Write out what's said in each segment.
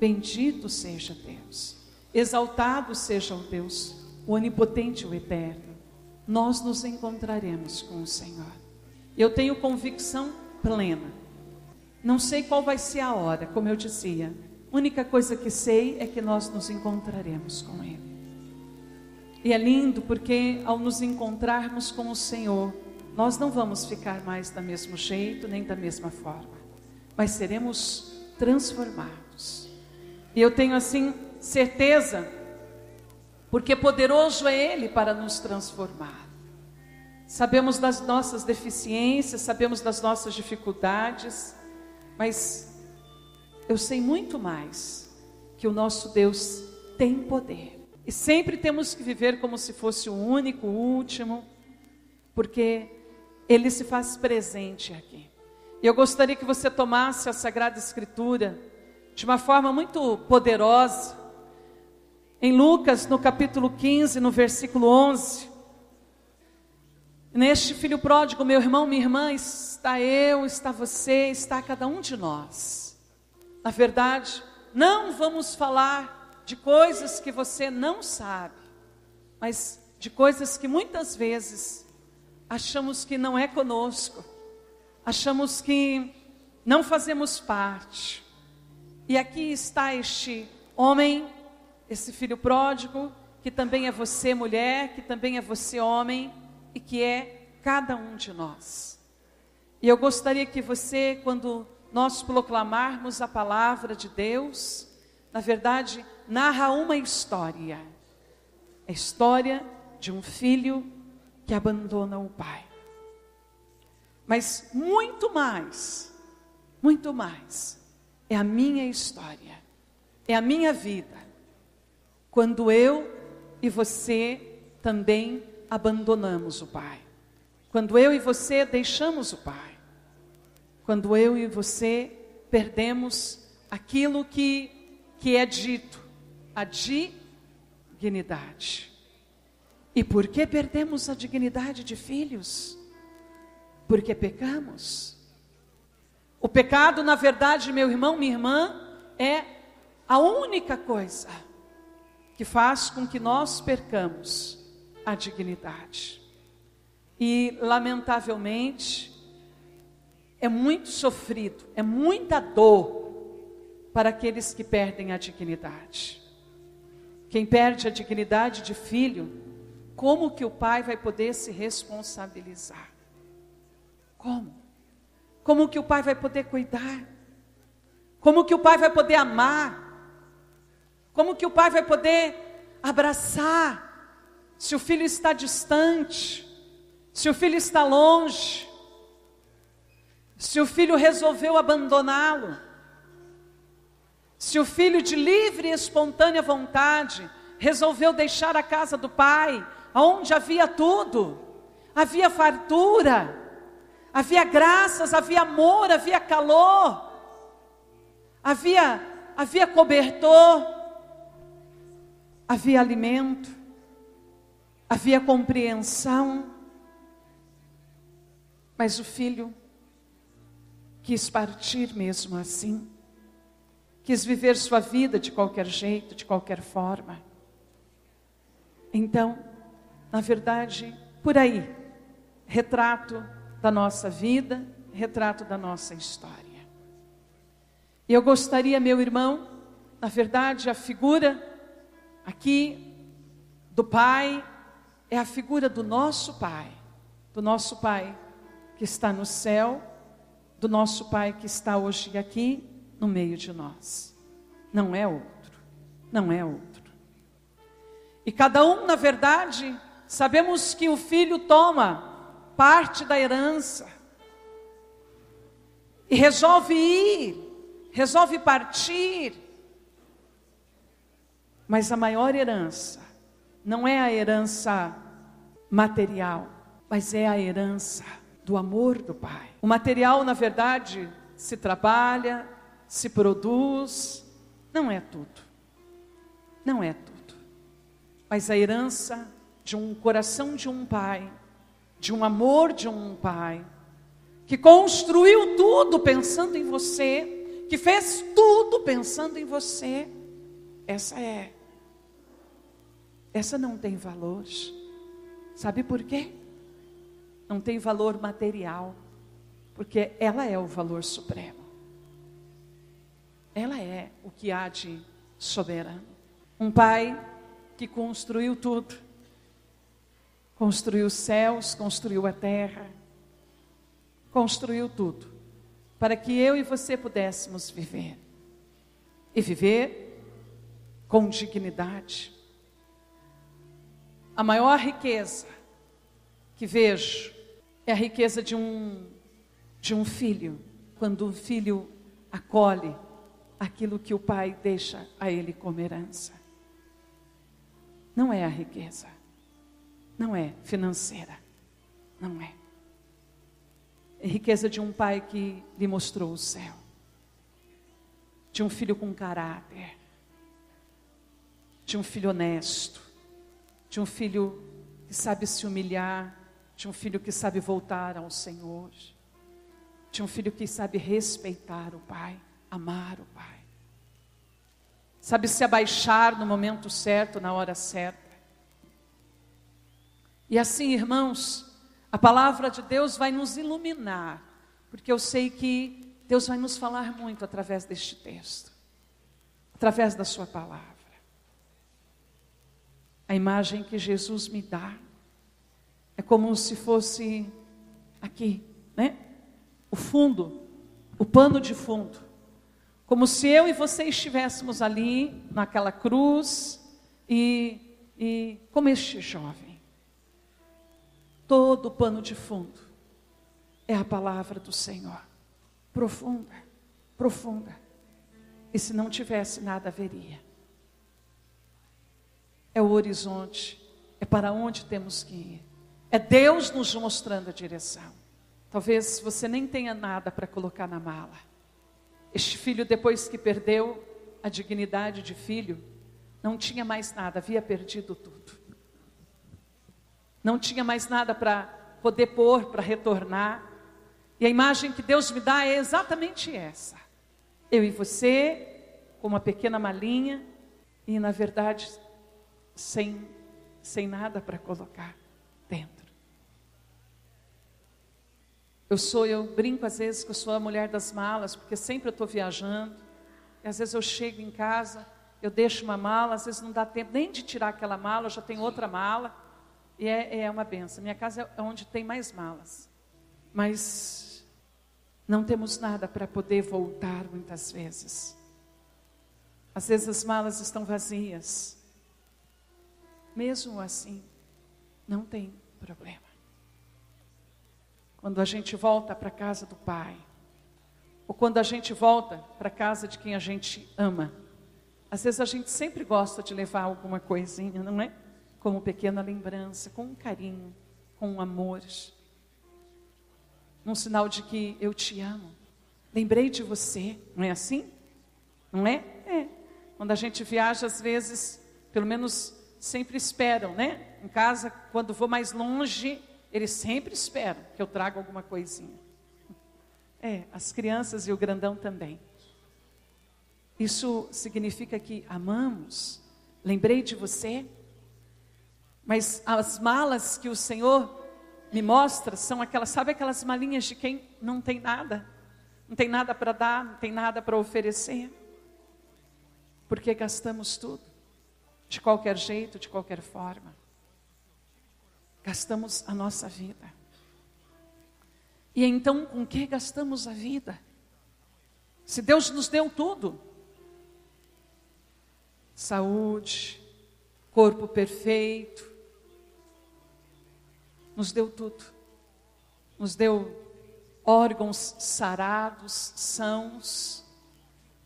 Bendito seja Deus, exaltado seja o Deus, o onipotente, o eterno. Nós nos encontraremos com o Senhor. Eu tenho convicção plena. Não sei qual vai ser a hora, como eu dizia. A única coisa que sei é que nós nos encontraremos com Ele. E é lindo porque ao nos encontrarmos com o Senhor, nós não vamos ficar mais do mesmo jeito, nem da mesma forma, mas seremos transformados. E eu tenho assim certeza, porque poderoso é Ele para nos transformar. Sabemos das nossas deficiências, sabemos das nossas dificuldades, mas eu sei muito mais que o nosso Deus tem poder. E sempre temos que viver como se fosse o único, o último, porque ele se faz presente aqui. E eu gostaria que você tomasse a Sagrada Escritura de uma forma muito poderosa. Em Lucas, no capítulo 15, no versículo 11. Neste filho pródigo, meu irmão, minha irmã, está eu, está você, está cada um de nós. Na verdade, não vamos falar de coisas que você não sabe, mas de coisas que muitas vezes achamos que não é conosco, achamos que não fazemos parte. E aqui está este homem, esse filho pródigo, que também é você, mulher, que também é você, homem, e que é cada um de nós. E eu gostaria que você, quando nós proclamarmos a palavra de Deus, na verdade, narra uma história. A história de um filho que abandona o pai. Mas muito mais, muito mais, é a minha história, é a minha vida. Quando eu e você também abandonamos o pai. Quando eu e você deixamos o pai. Quando eu e você perdemos aquilo que, que é dito, a dignidade. E por que perdemos a dignidade de filhos? Porque pecamos. O pecado, na verdade, meu irmão, minha irmã, é a única coisa que faz com que nós percamos a dignidade. E, lamentavelmente, é muito sofrido, é muita dor para aqueles que perdem a dignidade. Quem perde a dignidade de filho, como que o pai vai poder se responsabilizar? Como? Como que o pai vai poder cuidar? Como que o pai vai poder amar? Como que o pai vai poder abraçar? Se o filho está distante, se o filho está longe, se o filho resolveu abandoná-lo, se o filho de livre e espontânea vontade resolveu deixar a casa do pai, onde havia tudo, havia fartura, havia graças, havia amor, havia calor, havia, havia cobertor, havia alimento, havia compreensão. Mas o filho quis partir mesmo assim, quis viver sua vida de qualquer jeito, de qualquer forma. Então, na verdade, por aí, retrato da nossa vida, retrato da nossa história. E eu gostaria, meu irmão, na verdade, a figura aqui do Pai é a figura do nosso Pai, do nosso Pai que está no céu, do nosso Pai que está hoje aqui no meio de nós. Não é outro, não é outro. E cada um, na verdade, Sabemos que o filho toma parte da herança e resolve ir, resolve partir. Mas a maior herança não é a herança material, mas é a herança do amor do Pai. O material, na verdade, se trabalha, se produz, não é tudo. Não é tudo. Mas a herança de um coração de um pai, de um amor de um pai, que construiu tudo pensando em você, que fez tudo pensando em você, essa é. Essa não tem valor. Sabe por quê? Não tem valor material, porque ela é o valor supremo. Ela é o que há de soberano. Um pai que construiu tudo. Construiu os céus, construiu a terra, construiu tudo para que eu e você pudéssemos viver. E viver com dignidade. A maior riqueza que vejo é a riqueza de um, de um filho, quando o filho acolhe aquilo que o pai deixa a ele como herança. Não é a riqueza, não é financeira, não é. Riqueza de um pai que lhe mostrou o céu, de um filho com caráter, de um filho honesto, de um filho que sabe se humilhar, de um filho que sabe voltar ao Senhor, de um filho que sabe respeitar o pai, amar o pai, sabe se abaixar no momento certo, na hora certa. E assim, irmãos, a palavra de Deus vai nos iluminar, porque eu sei que Deus vai nos falar muito através deste texto, através da Sua palavra. A imagem que Jesus me dá é como se fosse aqui, né? O fundo, o pano de fundo. Como se eu e você estivéssemos ali, naquela cruz, e, e como este jovem todo o pano de fundo é a palavra do Senhor. Profunda, profunda. E se não tivesse nada, haveria. É o horizonte, é para onde temos que ir. É Deus nos mostrando a direção. Talvez você nem tenha nada para colocar na mala. Este filho, depois que perdeu a dignidade de filho, não tinha mais nada, havia perdido tudo. Não tinha mais nada para poder pôr, para retornar. E a imagem que Deus me dá é exatamente essa. Eu e você, com uma pequena malinha, e na verdade, sem, sem nada para colocar dentro. Eu sou, eu brinco às vezes que eu sou a mulher das malas, porque sempre eu estou viajando. E às vezes eu chego em casa, eu deixo uma mala, às vezes não dá tempo nem de tirar aquela mala, eu já tenho outra mala. E é, é uma benção. Minha casa é onde tem mais malas. Mas não temos nada para poder voltar muitas vezes. Às vezes as malas estão vazias. Mesmo assim, não tem problema. Quando a gente volta para a casa do Pai, ou quando a gente volta para a casa de quem a gente ama, às vezes a gente sempre gosta de levar alguma coisinha, não é? Como pequena lembrança, com um carinho, com um amor, num sinal de que eu te amo. Lembrei de você, não é assim? Não é? É. Quando a gente viaja, às vezes, pelo menos sempre esperam, né? Em casa, quando vou mais longe, eles sempre esperam que eu traga alguma coisinha. É, as crianças e o grandão também. Isso significa que amamos. Lembrei de você, mas as malas que o Senhor me mostra são aquelas, sabe aquelas malinhas de quem não tem nada, não tem nada para dar, não tem nada para oferecer. Porque gastamos tudo, de qualquer jeito, de qualquer forma. Gastamos a nossa vida. E então, com que gastamos a vida? Se Deus nos deu tudo: saúde, corpo perfeito, nos deu tudo. Nos deu órgãos sarados, sãos,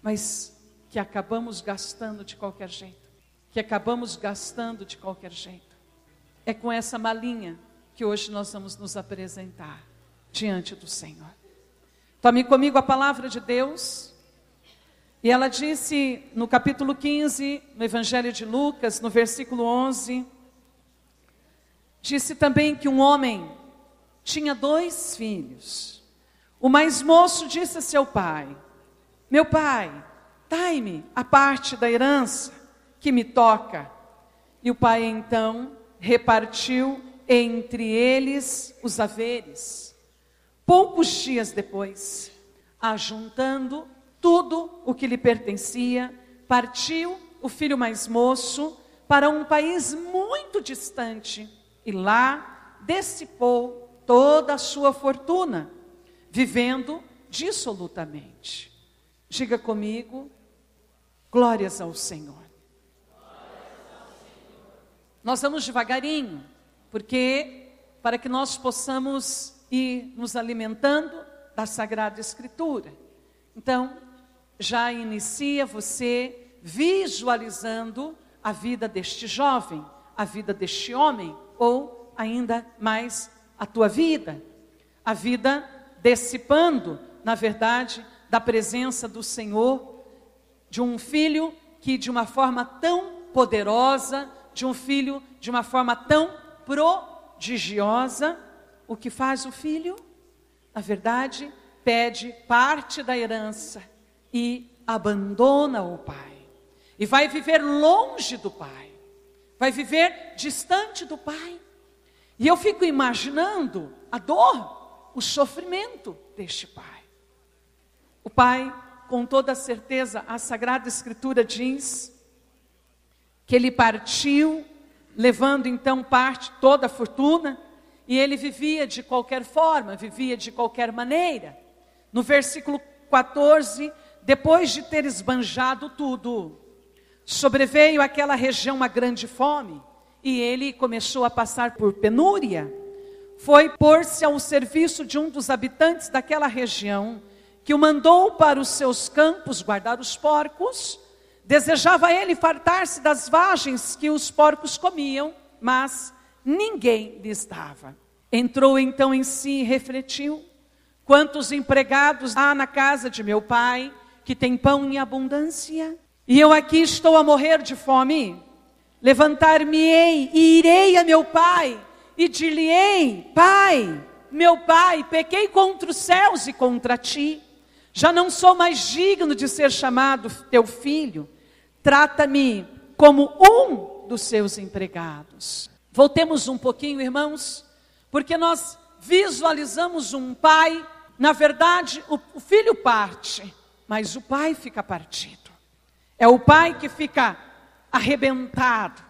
mas que acabamos gastando de qualquer jeito. Que acabamos gastando de qualquer jeito. É com essa malinha que hoje nós vamos nos apresentar diante do Senhor. Tome comigo a palavra de Deus. E ela disse no capítulo 15, no Evangelho de Lucas, no versículo 11: Disse também que um homem tinha dois filhos. O mais moço disse a seu pai: Meu pai, dai-me a parte da herança que me toca. E o pai então repartiu entre eles os haveres. Poucos dias depois, ajuntando tudo o que lhe pertencia, partiu o filho mais moço para um país muito distante e lá dissipou toda a sua fortuna, vivendo dissolutamente. Diga comigo, glórias ao Senhor. Nós vamos devagarinho, porque para que nós possamos ir nos alimentando da Sagrada Escritura. Então, já inicia você visualizando a vida deste jovem, a vida deste homem, ou ainda mais a tua vida, a vida dissipando, na verdade, da presença do Senhor, de um filho que de uma forma tão poderosa, de um filho de uma forma tão prodigiosa, o que faz o filho? Na verdade, pede parte da herança e abandona o pai. E vai viver longe do pai. Vai viver distante do pai. E eu fico imaginando a dor, o sofrimento deste pai. O pai, com toda certeza, a Sagrada Escritura diz que ele partiu, levando então parte, toda a fortuna, e ele vivia de qualquer forma, vivia de qualquer maneira. No versículo 14, depois de ter esbanjado tudo, sobreveio àquela região uma grande fome, e ele começou a passar por penúria. Foi pôr-se ao serviço de um dos habitantes daquela região, que o mandou para os seus campos guardar os porcos Desejava ele fartar-se das vagens que os porcos comiam, mas ninguém lhes dava. Entrou então em si e refletiu: quantos empregados há na casa de meu pai, que tem pão em abundância? E eu aqui estou a morrer de fome. Levantar-me-ei e irei a meu pai, e dir-lhe-ei: Pai, meu pai, pequei contra os céus e contra ti. Já não sou mais digno de ser chamado teu filho trata-me como um dos seus empregados. Voltemos um pouquinho, irmãos, porque nós visualizamos um pai, na verdade, o, filho parte, mas o pai fica partido. É o pai que fica arrebentado.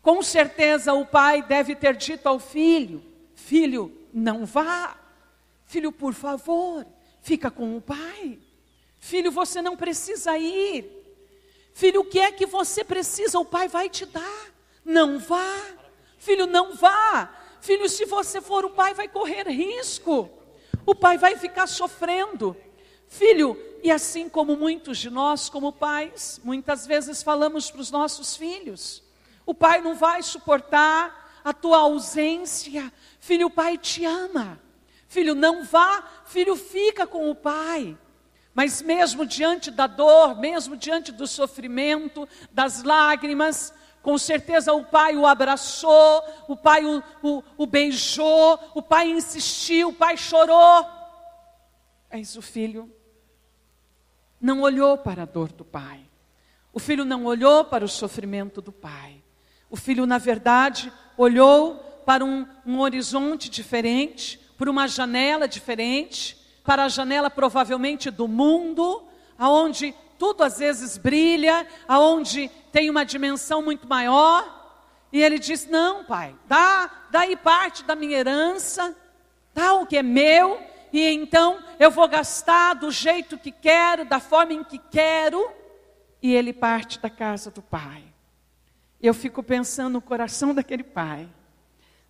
Com certeza o pai deve ter dito ao filho: Filho, não vá. Filho, por favor, fica com o pai. Filho, você não precisa ir. Filho, o que é que você precisa? O pai vai te dar. Não vá. Filho, não vá. Filho, se você for, o pai vai correr risco. O pai vai ficar sofrendo. Filho, e assim como muitos de nós, como pais, muitas vezes falamos para os nossos filhos: o pai não vai suportar a tua ausência. Filho, o pai te ama. Filho, não vá. Filho, fica com o pai. Mas mesmo diante da dor, mesmo diante do sofrimento, das lágrimas, com certeza o pai o abraçou, o pai o, o, o beijou, o pai insistiu, o pai chorou. Mas o filho não olhou para a dor do pai. O filho não olhou para o sofrimento do pai. O filho, na verdade, olhou para um, um horizonte diferente, por uma janela diferente, para a janela provavelmente do mundo, aonde tudo às vezes brilha, aonde tem uma dimensão muito maior. E ele diz: "Não, pai, dá, dá aí parte da minha herança, dá o que é meu, e então eu vou gastar do jeito que quero, da forma em que quero". E ele parte da casa do pai. Eu fico pensando no coração daquele pai,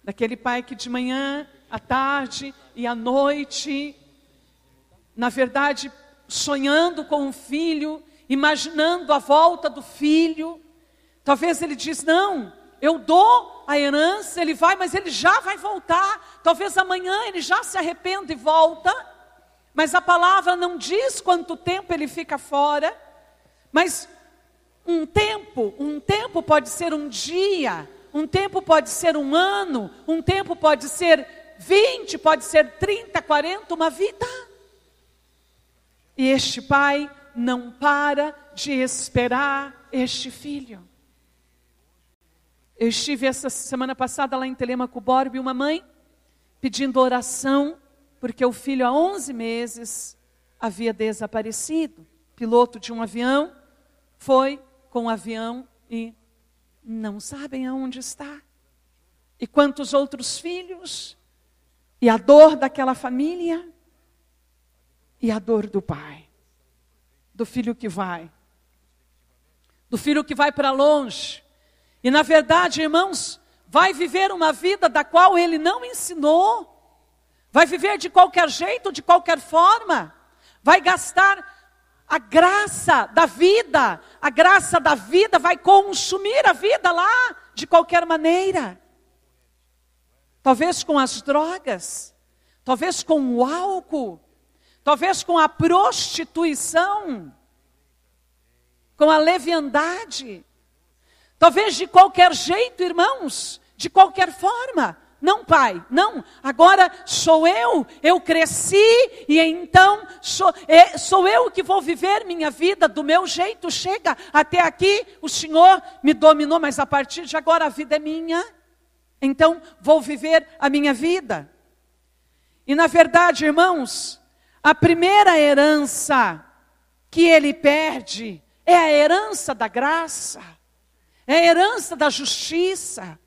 daquele pai que de manhã, à tarde e à noite na verdade, sonhando com um filho, imaginando a volta do filho. Talvez ele diz: "Não, eu dou a herança, ele vai, mas ele já vai voltar. Talvez amanhã ele já se arrependa e volta. Mas a palavra não diz quanto tempo ele fica fora. Mas um tempo, um tempo pode ser um dia, um tempo pode ser um ano, um tempo pode ser 20, pode ser 30, 40, uma vida. E este pai não para de esperar este filho. Eu estive essa semana passada lá em Telemaco Borbe, uma mãe pedindo oração, porque o filho há 11 meses havia desaparecido. Piloto de um avião foi com o avião e não sabem aonde está. E quantos outros filhos? E a dor daquela família? E a dor do pai, do filho que vai, do filho que vai para longe, e na verdade, irmãos, vai viver uma vida da qual ele não ensinou, vai viver de qualquer jeito, de qualquer forma, vai gastar a graça da vida, a graça da vida vai consumir a vida lá, de qualquer maneira. Talvez com as drogas, talvez com o álcool, talvez com a prostituição, com a leviandade. Talvez de qualquer jeito, irmãos, de qualquer forma. Não, pai, não. Agora sou eu, eu cresci e então sou, é, sou eu que vou viver minha vida do meu jeito. Chega, até aqui o Senhor me dominou, mas a partir de agora a vida é minha. Então vou viver a minha vida. E na verdade, irmãos, a primeira herança que ele perde é a herança da graça é a herança da justiça,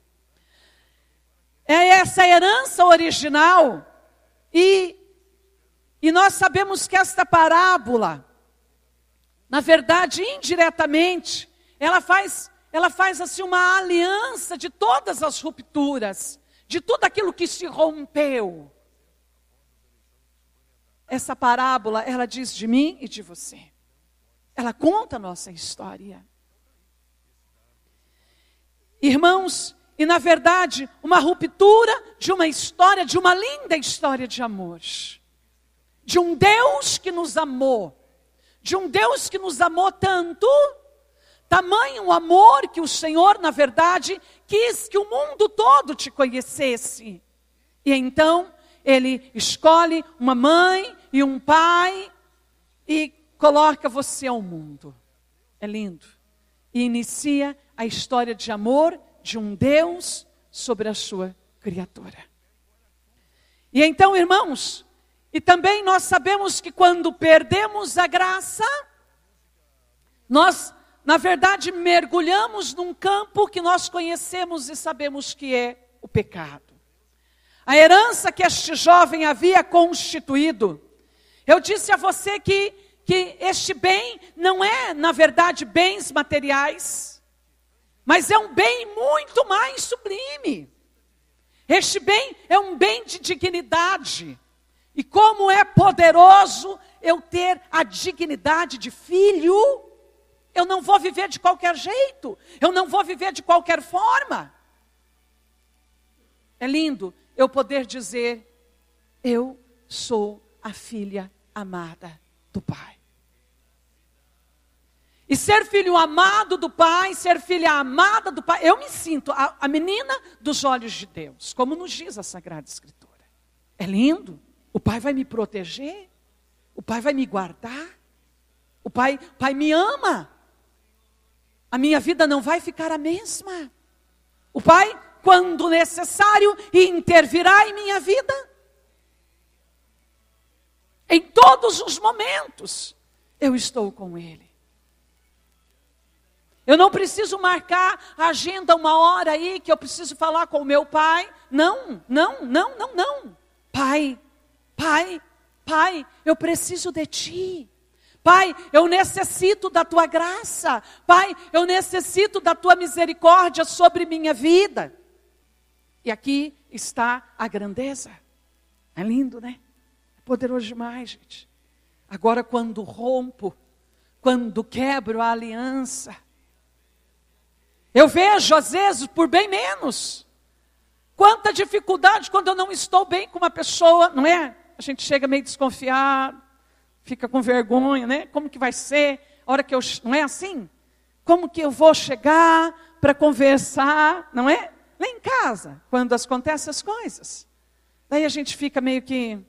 é essa herança original. E, e nós sabemos que esta parábola, na verdade, indiretamente, ela faz, ela faz assim uma aliança de todas as rupturas, de tudo aquilo que se rompeu. Essa parábola, ela diz de mim e de você. Ela conta a nossa história. Irmãos, e na verdade, uma ruptura de uma história, de uma linda história de amor. De um Deus que nos amou. De um Deus que nos amou tanto, tamanho amor que o Senhor, na verdade, quis que o mundo todo te conhecesse. E então, ele escolhe uma mãe e um pai e coloca você ao mundo. É lindo. E inicia a história de amor de um Deus sobre a sua criatura. E então, irmãos, e também nós sabemos que quando perdemos a graça, nós, na verdade, mergulhamos num campo que nós conhecemos e sabemos que é o pecado. A herança que este jovem havia constituído. Eu disse a você que, que este bem não é, na verdade, bens materiais mas é um bem muito mais sublime. Este bem é um bem de dignidade. E como é poderoso eu ter a dignidade de filho, eu não vou viver de qualquer jeito, eu não vou viver de qualquer forma. É lindo eu poder dizer: eu sou a filha amada do Pai. E ser filho amado do Pai, ser filha amada do Pai, eu me sinto a, a menina dos olhos de Deus, como nos diz a Sagrada Escritura. É lindo. O Pai vai me proteger, o Pai vai me guardar, o Pai, pai me ama. A minha vida não vai ficar a mesma. O Pai, quando necessário, intervirá em minha vida. Em todos os momentos, eu estou com Ele. Eu não preciso marcar a agenda uma hora aí que eu preciso falar com o meu pai. Não, não, não, não, não. Pai, pai, pai, eu preciso de ti. Pai, eu necessito da tua graça. Pai, eu necessito da tua misericórdia sobre minha vida. E aqui está a grandeza. É lindo, né? É poderoso demais, gente. Agora, quando rompo, quando quebro a aliança, eu vejo, às vezes, por bem menos. Quanta dificuldade quando eu não estou bem com uma pessoa, não é? A gente chega meio desconfiado, fica com vergonha, né? Como que vai ser? A hora que eu. Não é assim? Como que eu vou chegar para conversar, não é? Lá em casa, quando acontecem as coisas. Daí a gente fica meio que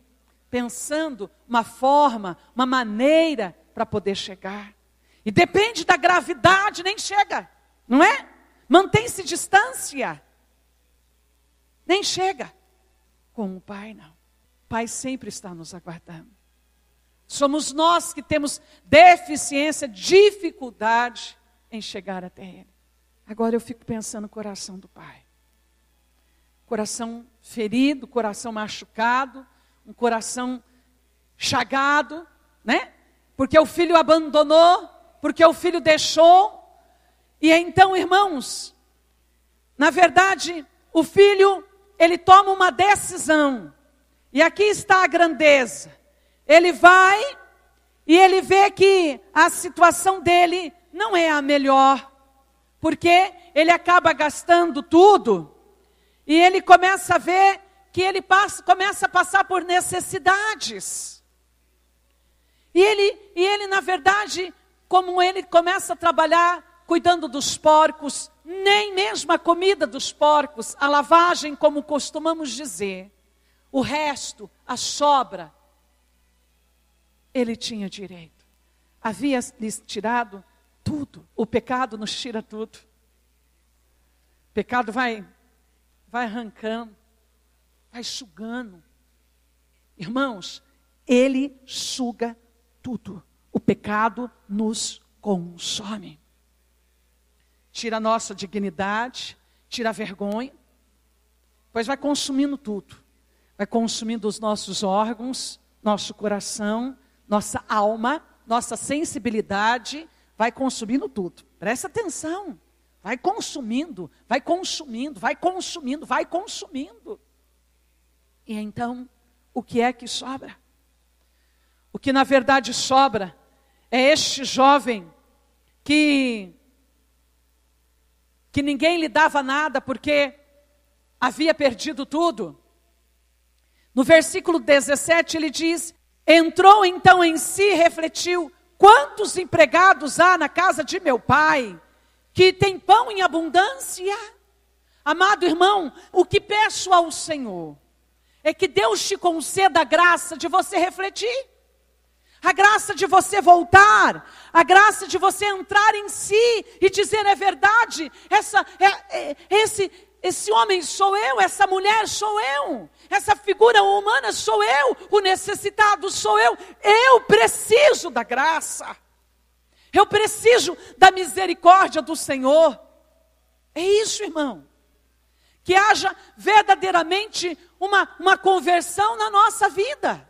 pensando uma forma, uma maneira para poder chegar. E depende da gravidade, nem chega, não é? Mantém-se distância. Nem chega. Com o Pai, não. O Pai sempre está nos aguardando. Somos nós que temos deficiência, dificuldade em chegar até Ele. Agora eu fico pensando no coração do Pai. Coração ferido, coração machucado, um coração chagado, né? Porque o filho abandonou, porque o filho deixou. E então, irmãos, na verdade, o filho, ele toma uma decisão. E aqui está a grandeza. Ele vai e ele vê que a situação dele não é a melhor, porque ele acaba gastando tudo e ele começa a ver que ele passa, começa a passar por necessidades. E ele, e ele, na verdade, como ele começa a trabalhar cuidando dos porcos, nem mesmo a comida dos porcos, a lavagem, como costumamos dizer, o resto, a sobra, ele tinha direito. Havia lhes tirado tudo. O pecado nos tira tudo. O pecado vai, vai arrancando, vai sugando. Irmãos, ele suga tudo. O pecado nos consome. Tira a nossa dignidade, tira a vergonha, pois vai consumindo tudo. Vai consumindo os nossos órgãos, nosso coração, nossa alma, nossa sensibilidade, vai consumindo tudo. Presta atenção. Vai consumindo, vai consumindo, vai consumindo, vai consumindo. E então, o que é que sobra? O que na verdade sobra é este jovem que que ninguém lhe dava nada porque havia perdido tudo. No versículo 17 ele diz: Entrou então em si e refletiu: quantos empregados há na casa de meu pai, que tem pão em abundância? Amado irmão, o que peço ao Senhor é que Deus te conceda a graça de você refletir, a graça de você voltar, a graça de você entrar em si e dizer é verdade, essa, é, é, esse, esse homem sou eu, essa mulher sou eu, essa figura humana sou eu, o necessitado sou eu. Eu preciso da graça, eu preciso da misericórdia do Senhor. É isso, irmão. Que haja verdadeiramente uma, uma conversão na nossa vida.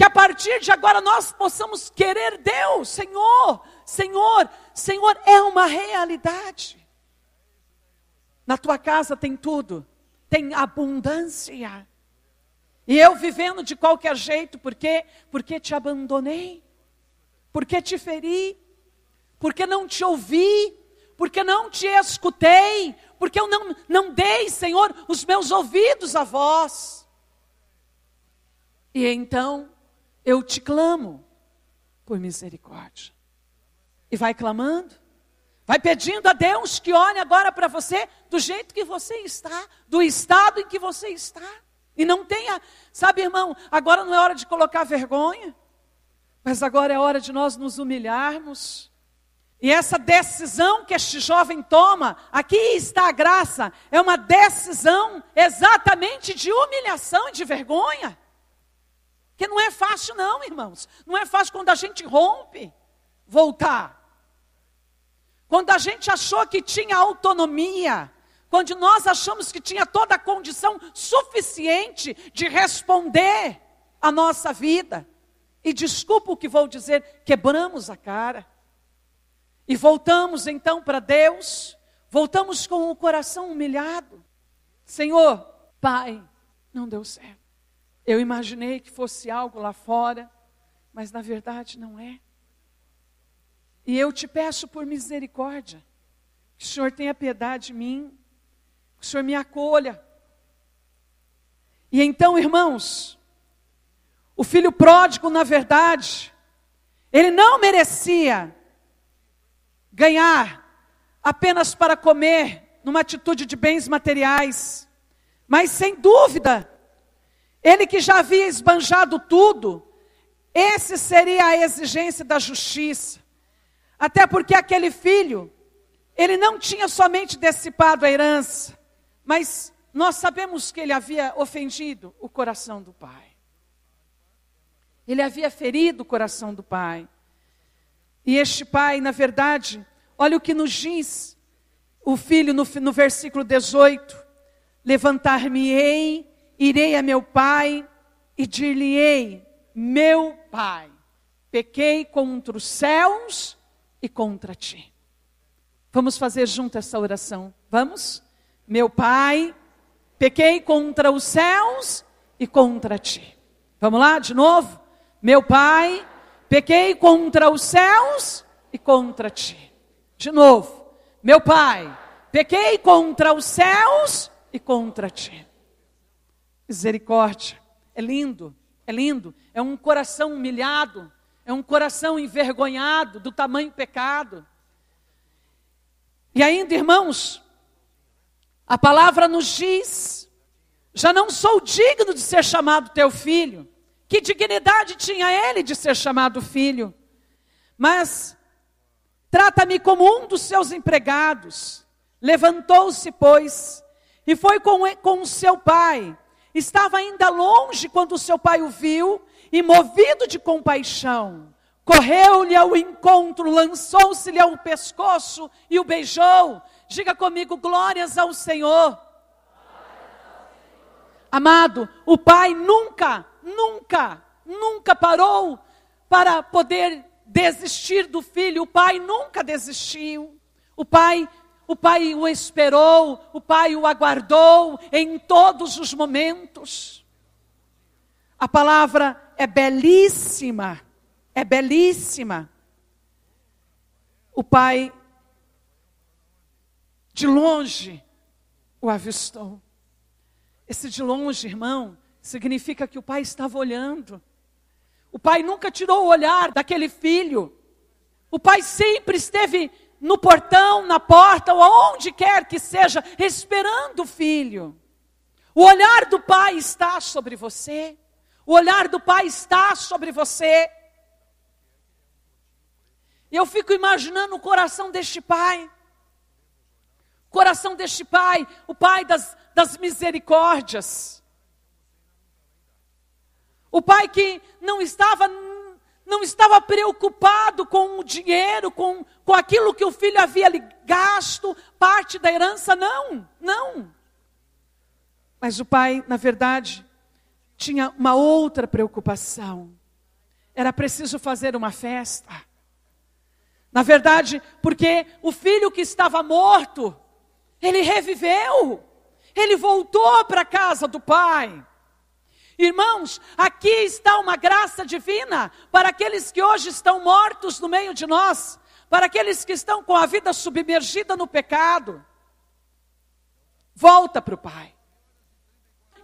Que a partir de agora nós possamos querer Deus, Senhor, Senhor, Senhor, é uma realidade. Na tua casa tem tudo, tem abundância. E eu vivendo de qualquer jeito, por quê? Porque te abandonei, porque te feri, porque não te ouvi, porque não te escutei, porque eu não, não dei, Senhor, os meus ouvidos a voz. E então eu te clamo por misericórdia. E vai clamando, Vai pedindo a Deus que olhe agora para você do jeito que você está, do estado em que você está. E não tenha, sabe, irmão, agora não é hora de colocar vergonha, mas agora é hora de nós nos humilharmos. E essa decisão que este jovem toma, aqui está a graça, é uma decisão exatamente de humilhação e de vergonha. Que não é fácil, não, irmãos. Não é fácil quando a gente rompe voltar. Quando a gente achou que tinha autonomia, quando nós achamos que tinha toda a condição suficiente de responder a nossa vida, e desculpa o que vou dizer, quebramos a cara. E voltamos então para Deus, voltamos com o coração humilhado. Senhor, Pai, não deu certo. Eu imaginei que fosse algo lá fora, mas na verdade não é. E eu te peço por misericórdia, que o Senhor tenha piedade de mim, que o Senhor me acolha. E então, irmãos, o filho pródigo, na verdade, ele não merecia ganhar apenas para comer, numa atitude de bens materiais, mas sem dúvida, ele que já havia esbanjado tudo, Esse seria a exigência da justiça. Até porque aquele filho, ele não tinha somente dissipado a herança, mas nós sabemos que ele havia ofendido o coração do pai. Ele havia ferido o coração do pai. E este pai, na verdade, olha o que nos diz o filho no, no versículo 18: Levantar-me-ei, irei a meu pai e dir-lhe-ei: Meu pai, pequei contra os céus e contra ti. Vamos fazer junto essa oração. Vamos? Meu pai, pequei contra os céus e contra ti. Vamos lá de novo? Meu pai, pequei contra os céus e contra ti. De novo. Meu pai, pequei contra os céus e contra ti. Misericórdia. É lindo, é lindo. É um coração humilhado, é um coração envergonhado do tamanho pecado. E ainda, irmãos, a palavra nos diz: já não sou digno de ser chamado teu filho. Que dignidade tinha ele de ser chamado filho? Mas trata-me como um dos seus empregados. Levantou-se, pois, e foi com, com seu pai. Estava ainda longe quando seu pai o viu, e movido de compaixão, correu-lhe ao encontro, lançou-se-lhe ao pescoço e o beijou. Diga comigo, glórias ao Senhor. Amado, o pai nunca nunca, nunca parou para poder desistir do filho. O pai nunca desistiu. O pai, o pai o esperou, o pai o aguardou em todos os momentos. A palavra é belíssima, é belíssima. O pai de longe o avistou. Esse de longe, irmão, significa que o pai estava olhando. O pai nunca tirou o olhar daquele filho. O pai sempre esteve no portão, na porta, ou aonde quer que seja, esperando o filho. O olhar do pai está sobre você. O olhar do pai está sobre você. E eu fico imaginando o coração deste pai. O coração deste pai, o pai das, das misericórdias. O pai que não estava não estava preocupado com o dinheiro, com, com aquilo que o filho havia lhe gasto, parte da herança, não, não. Mas o pai, na verdade, tinha uma outra preocupação. Era preciso fazer uma festa. Na verdade, porque o filho que estava morto, ele reviveu, ele voltou para a casa do pai. Irmãos, aqui está uma graça divina para aqueles que hoje estão mortos no meio de nós, para aqueles que estão com a vida submergida no pecado. Volta para o Pai.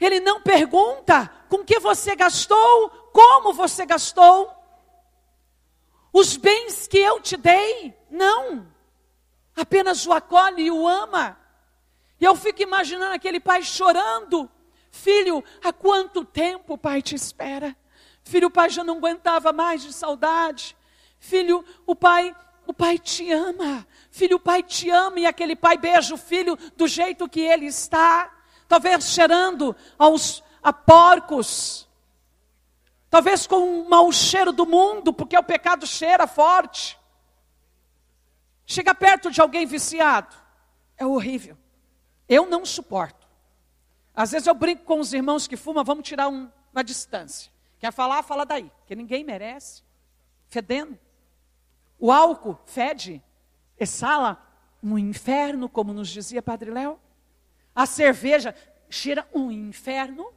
Ele não pergunta com que você gastou, como você gastou, os bens que eu te dei. Não. Apenas o acolhe e o ama. E eu fico imaginando aquele pai chorando Filho, há quanto tempo o pai te espera? Filho, o pai já não aguentava mais de saudade. Filho, o pai, o pai te ama. Filho, o pai te ama e aquele pai beija o filho do jeito que ele está, talvez cheirando aos a porcos. Talvez com um mau cheiro do mundo, porque o pecado cheira forte. Chega perto de alguém viciado, é horrível. Eu não suporto. Às vezes eu brinco com os irmãos que fumam, vamos tirar um, uma distância. Quer falar, fala daí, que ninguém merece. Fedendo. O álcool fede, exala um inferno, como nos dizia Padre Léo. A cerveja cheira um inferno.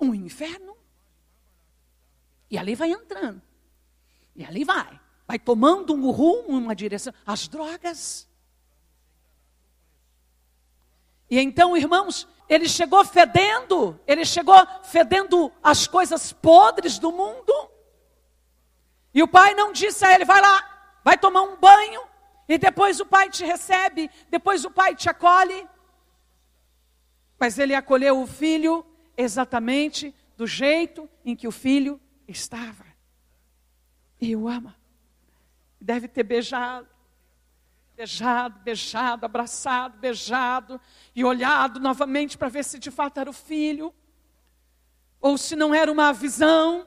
Um inferno. E ali vai entrando. E ali vai. Vai tomando um rumo, uma direção. As drogas. E então, irmãos, ele chegou fedendo, ele chegou fedendo as coisas podres do mundo. E o pai não disse a ele: vai lá, vai tomar um banho, e depois o pai te recebe, depois o pai te acolhe. Mas ele acolheu o filho exatamente do jeito em que o filho estava. E o ama. Deve ter beijado, beijado, beijado, abraçado, beijado e olhado novamente para ver se de fato era o filho ou se não era uma visão.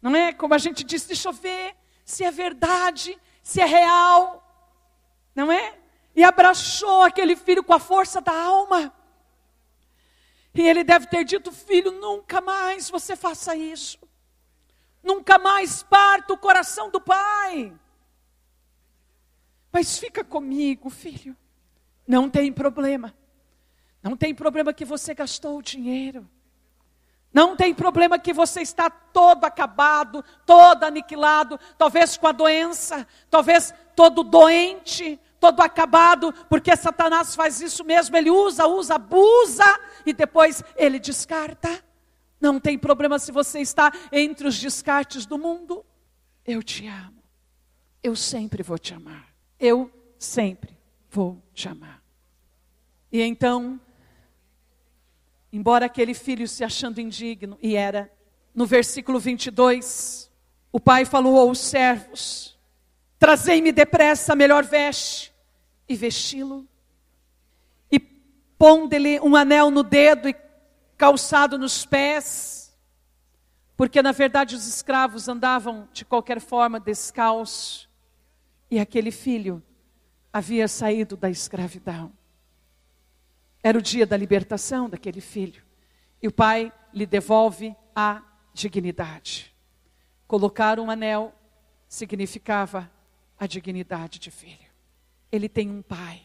Não é como a gente disse, deixa eu ver se é verdade, se é real. Não é? E abraçou aquele filho com a força da alma. E ele deve ter dito: Filho, nunca mais você faça isso. Nunca mais parta o coração do pai. Mas fica comigo, filho. Não tem problema. Não tem problema que você gastou o dinheiro. Não tem problema que você está todo acabado, todo aniquilado, talvez com a doença, talvez todo doente, todo acabado, porque Satanás faz isso mesmo, ele usa, usa, abusa e depois ele descarta. Não tem problema se você está entre os descartes do mundo. Eu te amo. Eu sempre vou te amar. Eu sempre vou te amar. E então, embora aquele filho se achando indigno, e era, no versículo 22, o pai falou aos servos: Trazei-me depressa a melhor veste e vesti-lo, e pondo-lhe um anel no dedo e calçado nos pés, porque na verdade os escravos andavam de qualquer forma descalços, e aquele filho havia saído da escravidão. Era o dia da libertação daquele filho, e o pai lhe devolve a dignidade. Colocar um anel significava a dignidade de filho ele tem um pai.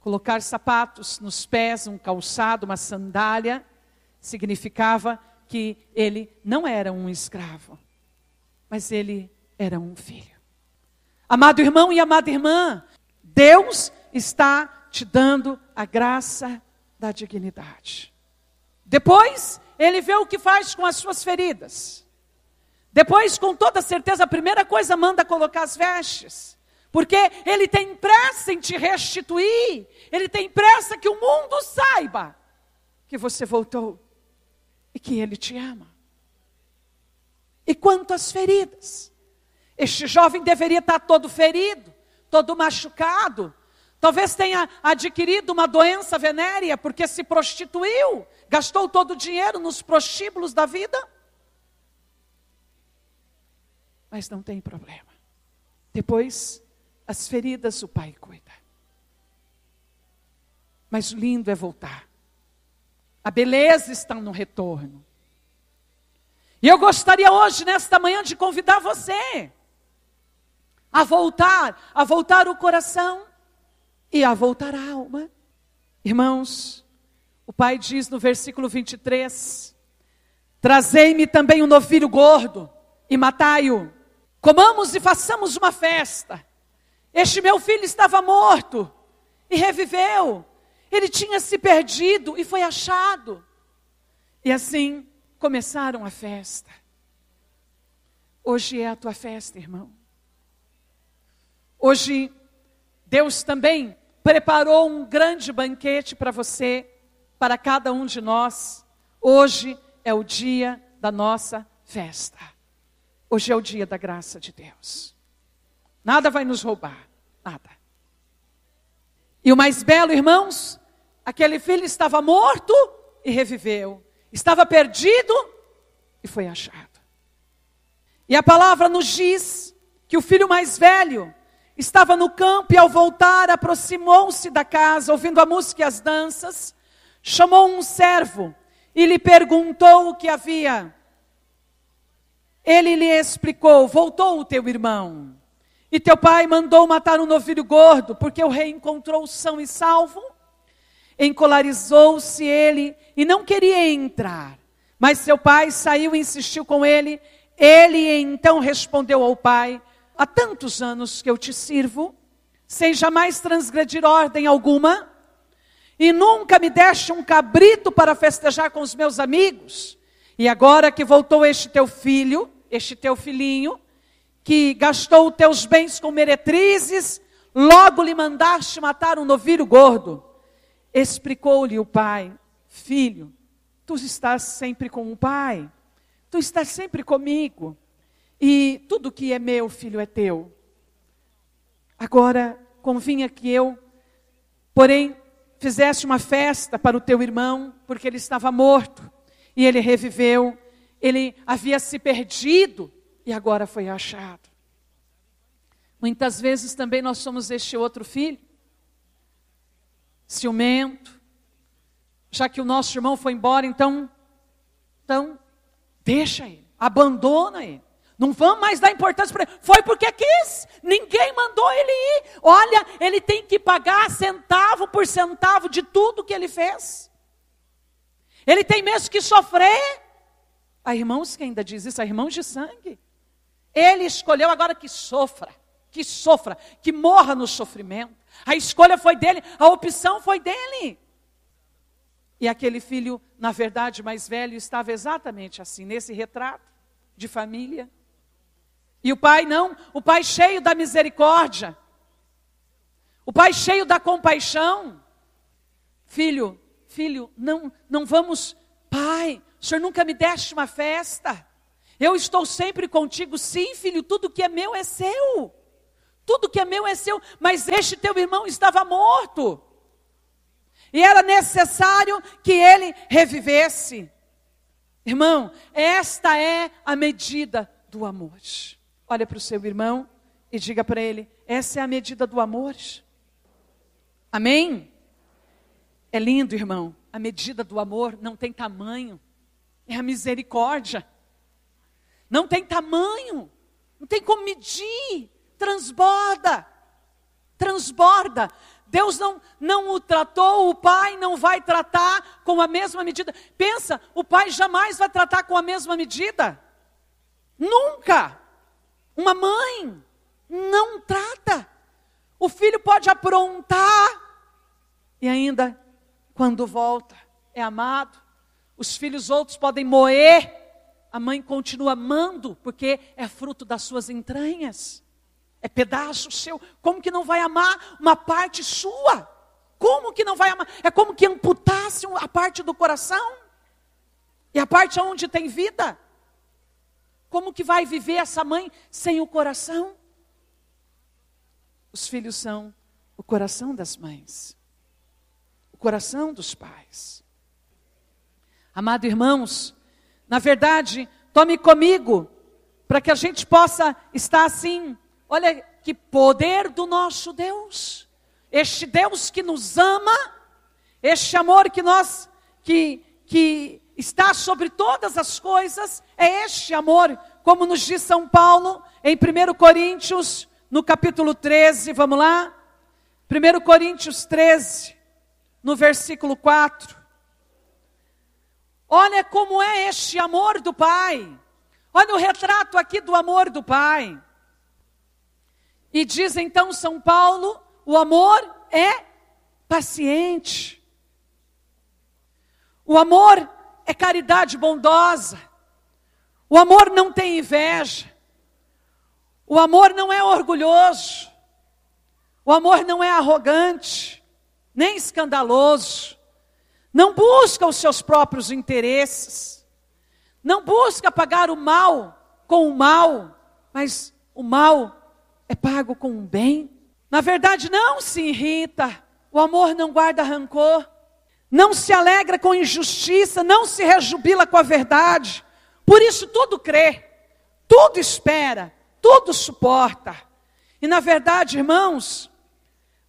Colocar sapatos nos pés, um calçado, uma sandália, significava que ele não era um escravo, mas ele era um filho. Amado irmão e amada irmã, Deus está te dando a graça da dignidade. Depois, ele vê o que faz com as suas feridas. Depois, com toda certeza, a primeira coisa manda colocar as vestes. Porque ele tem pressa em te restituir, ele tem pressa que o mundo saiba que você voltou e que ele te ama. E quantas feridas? Este jovem deveria estar todo ferido, todo machucado, talvez tenha adquirido uma doença venérea porque se prostituiu, gastou todo o dinheiro nos prostíbulos da vida. Mas não tem problema. Depois as feridas o Pai cuida. Mas lindo é voltar. A beleza está no retorno. E eu gostaria hoje, nesta manhã, de convidar você a voltar, a voltar o coração e a voltar a alma. Irmãos, o Pai diz no versículo 23: Trazei-me também um novilho gordo e matai-o. Comamos e façamos uma festa este meu filho estava morto e reviveu. Ele tinha se perdido e foi achado. E assim começaram a festa. Hoje é a tua festa, irmão. Hoje Deus também preparou um grande banquete para você, para cada um de nós. Hoje é o dia da nossa festa. Hoje é o dia da graça de Deus. Nada vai nos roubar, nada. E o mais belo, irmãos, aquele filho estava morto e reviveu, estava perdido e foi achado. E a palavra nos diz que o filho mais velho estava no campo e ao voltar aproximou-se da casa, ouvindo a música e as danças, chamou um servo e lhe perguntou o que havia. Ele lhe explicou: Voltou o teu irmão e teu pai mandou matar um novilho gordo, porque o rei encontrou são e salvo. Encolarizou-se ele e não queria entrar. Mas seu pai saiu e insistiu com ele. Ele então respondeu ao pai: Há tantos anos que eu te sirvo, sem jamais transgredir ordem alguma, e nunca me deste um cabrito para festejar com os meus amigos. E agora que voltou este teu filho, este teu filhinho, que gastou teus bens com meretrizes, logo lhe mandaste matar um novilho gordo. Explicou-lhe o pai: Filho, tu estás sempre com o pai. Tu estás sempre comigo. E tudo que é meu, filho, é teu. Agora convinha que eu, porém, fizesse uma festa para o teu irmão, porque ele estava morto e ele reviveu. Ele havia se perdido e agora foi achado. Muitas vezes também nós somos este outro filho, ciumento, já que o nosso irmão foi embora, então, então deixa ele, abandona ele. Não vamos mais dar importância para ele. Foi porque quis. Ninguém mandou ele ir. Olha, ele tem que pagar centavo por centavo de tudo que ele fez. Ele tem mesmo que sofrer. Há irmãos que ainda diz isso, há irmãos de sangue. Ele escolheu agora que sofra, que sofra, que morra no sofrimento. A escolha foi dele, a opção foi dele. E aquele filho, na verdade, mais velho, estava exatamente assim, nesse retrato de família. E o pai não, o pai cheio da misericórdia, o pai cheio da compaixão. Filho, filho, não, não vamos, pai, o senhor nunca me deste uma festa. Eu estou sempre contigo, sim, filho, tudo que é meu é seu. Tudo que é meu é seu, mas este teu irmão estava morto. E era necessário que ele revivesse. Irmão, esta é a medida do amor. Olha para o seu irmão e diga para ele: essa é a medida do amor. Amém? É lindo, irmão. A medida do amor não tem tamanho, é a misericórdia. Não tem tamanho, não tem como medir, transborda, transborda. Deus não, não o tratou, o pai não vai tratar com a mesma medida. Pensa, o pai jamais vai tratar com a mesma medida. Nunca. Uma mãe não trata. O filho pode aprontar e ainda, quando volta, é amado. Os filhos outros podem moer a mãe continua amando, porque é fruto das suas entranhas, é pedaço seu. Como que não vai amar uma parte sua? Como que não vai amar? É como que amputasse a parte do coração e a parte onde tem vida. Como que vai viver essa mãe sem o coração? Os filhos são o coração das mães, o coração dos pais. Amado irmãos, na verdade, tome comigo, para que a gente possa estar assim. Olha que poder do nosso Deus. Este Deus que nos ama, este amor que nós que que está sobre todas as coisas, é este amor, como nos diz São Paulo em 1 Coríntios, no capítulo 13, vamos lá? 1 Coríntios 13, no versículo 4. Olha como é este amor do Pai. Olha o retrato aqui do amor do Pai. E diz então São Paulo: o amor é paciente. O amor é caridade bondosa. O amor não tem inveja. O amor não é orgulhoso. O amor não é arrogante, nem escandaloso não busca os seus próprios interesses, não busca pagar o mal com o mal, mas o mal é pago com um bem. Na verdade, não se irrita, o amor não guarda rancor, não se alegra com injustiça, não se rejubila com a verdade. Por isso, tudo crê, tudo espera, tudo suporta. E na verdade, irmãos,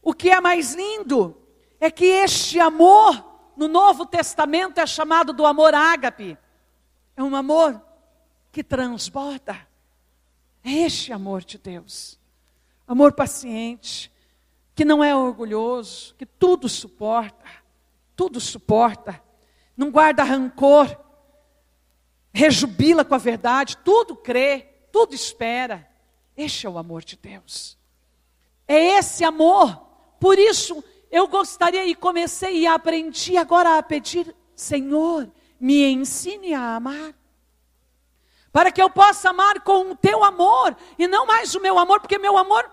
o que é mais lindo é que este amor no Novo Testamento é chamado do amor ágape. É um amor que transborda. É este amor de Deus. Amor paciente, que não é orgulhoso, que tudo suporta, tudo suporta, não guarda rancor, rejubila com a verdade, tudo crê, tudo espera. Este é o amor de Deus. É esse amor. Por isso, eu gostaria e comecei e aprendi agora a pedir, Senhor, me ensine a amar. Para que eu possa amar com o teu amor e não mais o meu amor, porque meu amor,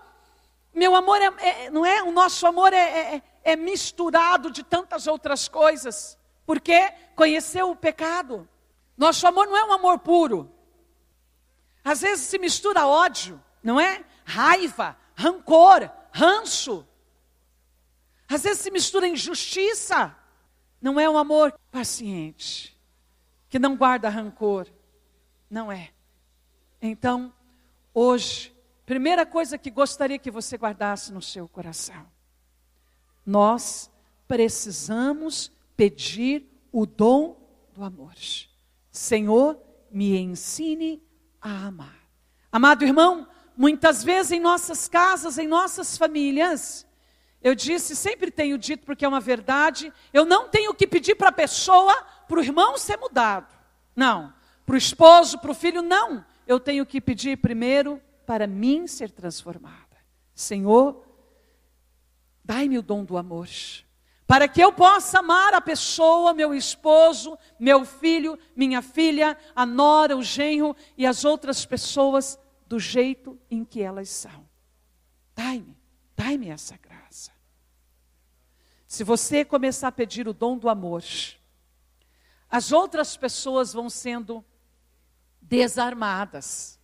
meu amor é, é não é, o nosso amor é, é, é misturado de tantas outras coisas. Porque conheceu o pecado. Nosso amor não é um amor puro. Às vezes se mistura ódio, não é? Raiva, rancor, ranço. Às vezes se mistura injustiça. Não é um amor paciente, que não guarda rancor. Não é. Então, hoje, primeira coisa que gostaria que você guardasse no seu coração. Nós precisamos pedir o dom do amor. Senhor, me ensine a amar. Amado irmão, muitas vezes em nossas casas, em nossas famílias, eu disse, sempre tenho dito porque é uma verdade, eu não tenho que pedir para a pessoa, para o irmão ser mudado. Não. Para o esposo, para o filho, não. Eu tenho que pedir primeiro para mim ser transformada. Senhor, dai-me o dom do amor para que eu possa amar a pessoa, meu esposo, meu filho, minha filha, a nora, o genro e as outras pessoas do jeito em que elas são. Dai-me, dai-me essa graça. Se você começar a pedir o dom do amor, as outras pessoas vão sendo desarmadas.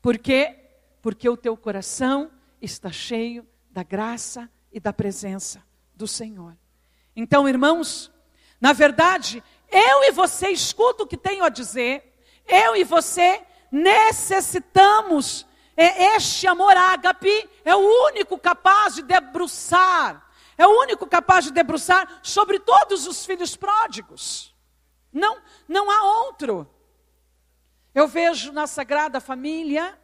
Por quê? Porque o teu coração está cheio da graça e da presença do Senhor. Então, irmãos, na verdade, eu e você escuta o que tenho a dizer, eu e você necessitamos, é, este amor ágape é o único capaz de debruçar, é o único capaz de debruçar sobre todos os filhos pródigos. Não, não há outro. Eu vejo na Sagrada Família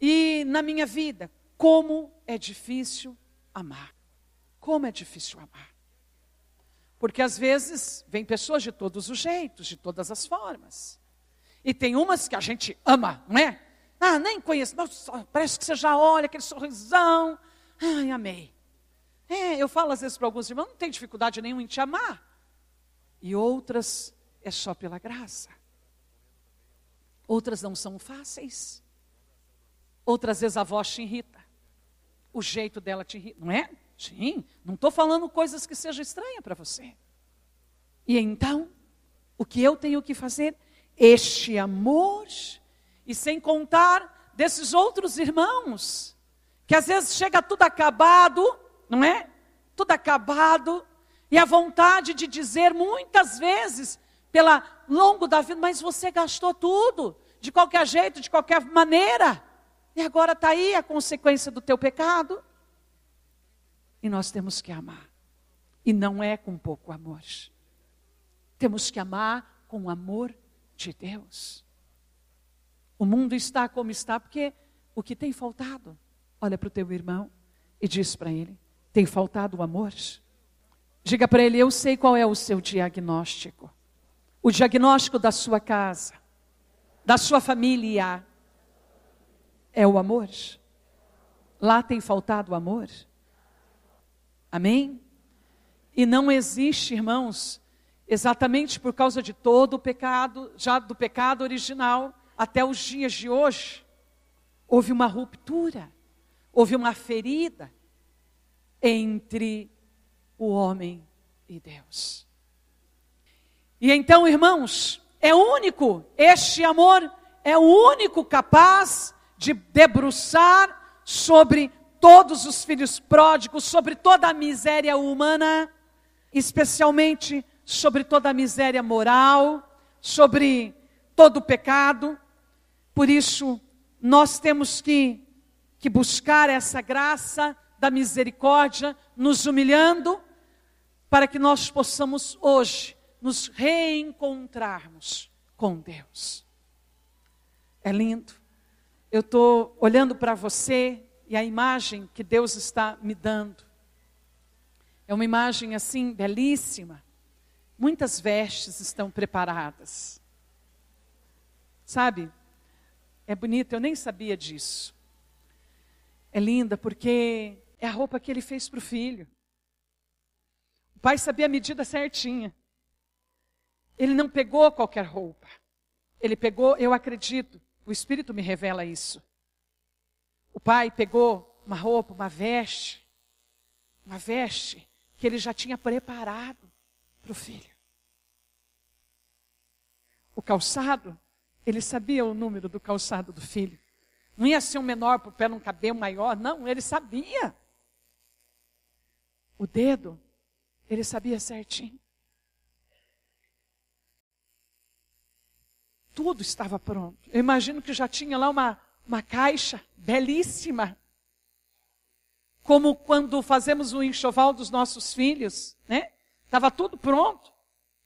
e na minha vida como é difícil amar. Como é difícil amar. Porque às vezes vem pessoas de todos os jeitos, de todas as formas. E tem umas que a gente ama, não é? Ah, nem conheço. Nossa, parece que você já olha aquele sorrisão. Ai, amei. É, eu falo às vezes para alguns irmãos, não tem dificuldade nenhuma em te amar. E outras é só pela graça. Outras não são fáceis. Outras vezes a voz te irrita. O jeito dela te irrita, não é? Sim, não estou falando coisas que sejam estranhas para você. E então, o que eu tenho que fazer? Este amor, e sem contar desses outros irmãos, que às vezes chega tudo acabado, não é? Tudo acabado, e a vontade de dizer muitas vezes, pela longo da vida, mas você gastou tudo, de qualquer jeito, de qualquer maneira, e agora está aí a consequência do teu pecado. E nós temos que amar. E não é com pouco amor. Temos que amar com o amor de Deus. O mundo está como está porque o que tem faltado? Olha para o teu irmão e diz para ele: tem faltado o amor? Diga para ele: eu sei qual é o seu diagnóstico. O diagnóstico da sua casa, da sua família, é o amor. Lá tem faltado o amor. Amém? E não existe, irmãos, exatamente por causa de todo o pecado, já do pecado original até os dias de hoje, houve uma ruptura, houve uma ferida entre o homem e Deus. E então, irmãos, é único, este amor é o único capaz de debruçar sobre todos os filhos pródigos, sobre toda a miséria humana, especialmente sobre toda a miséria moral, sobre todo o pecado. Por isso, nós temos que, que buscar essa graça da misericórdia, nos humilhando, para que nós possamos hoje nos reencontrarmos com Deus. É lindo. Eu estou olhando para você e a imagem que Deus está me dando. É uma imagem assim belíssima. Muitas vestes estão preparadas. Sabe? É bonito, eu nem sabia disso. É linda porque é a roupa que ele fez para o filho. O pai sabia a medida certinha. Ele não pegou qualquer roupa. Ele pegou, eu acredito, o Espírito me revela isso. O pai pegou uma roupa, uma veste, uma veste que ele já tinha preparado para o filho. o calçado, ele sabia o número do calçado do filho. Não ia ser um menor para o pé não caber um maior, não, ele sabia. O dedo, ele sabia certinho. Tudo estava pronto. Eu imagino que já tinha lá uma, uma caixa belíssima. Como quando fazemos o enxoval dos nossos filhos, né? Estava tudo pronto.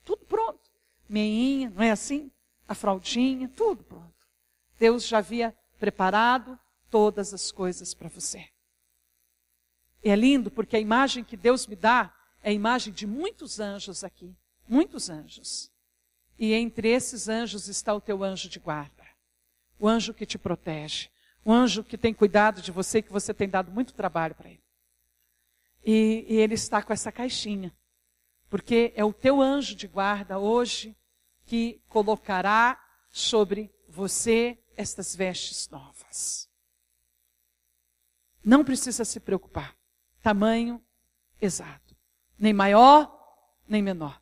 Tudo pronto. Meinha, não é assim? A fraldinha, tudo pronto. Deus já havia preparado todas as coisas para você. E é lindo porque a imagem que Deus me dá é a imagem de muitos anjos aqui. Muitos anjos. E entre esses anjos está o teu anjo de guarda. O anjo que te protege. O anjo que tem cuidado de você, que você tem dado muito trabalho para ele. E, e ele está com essa caixinha. Porque é o teu anjo de guarda hoje que colocará sobre você estas vestes novas. Não precisa se preocupar. Tamanho exato. Nem maior, nem menor.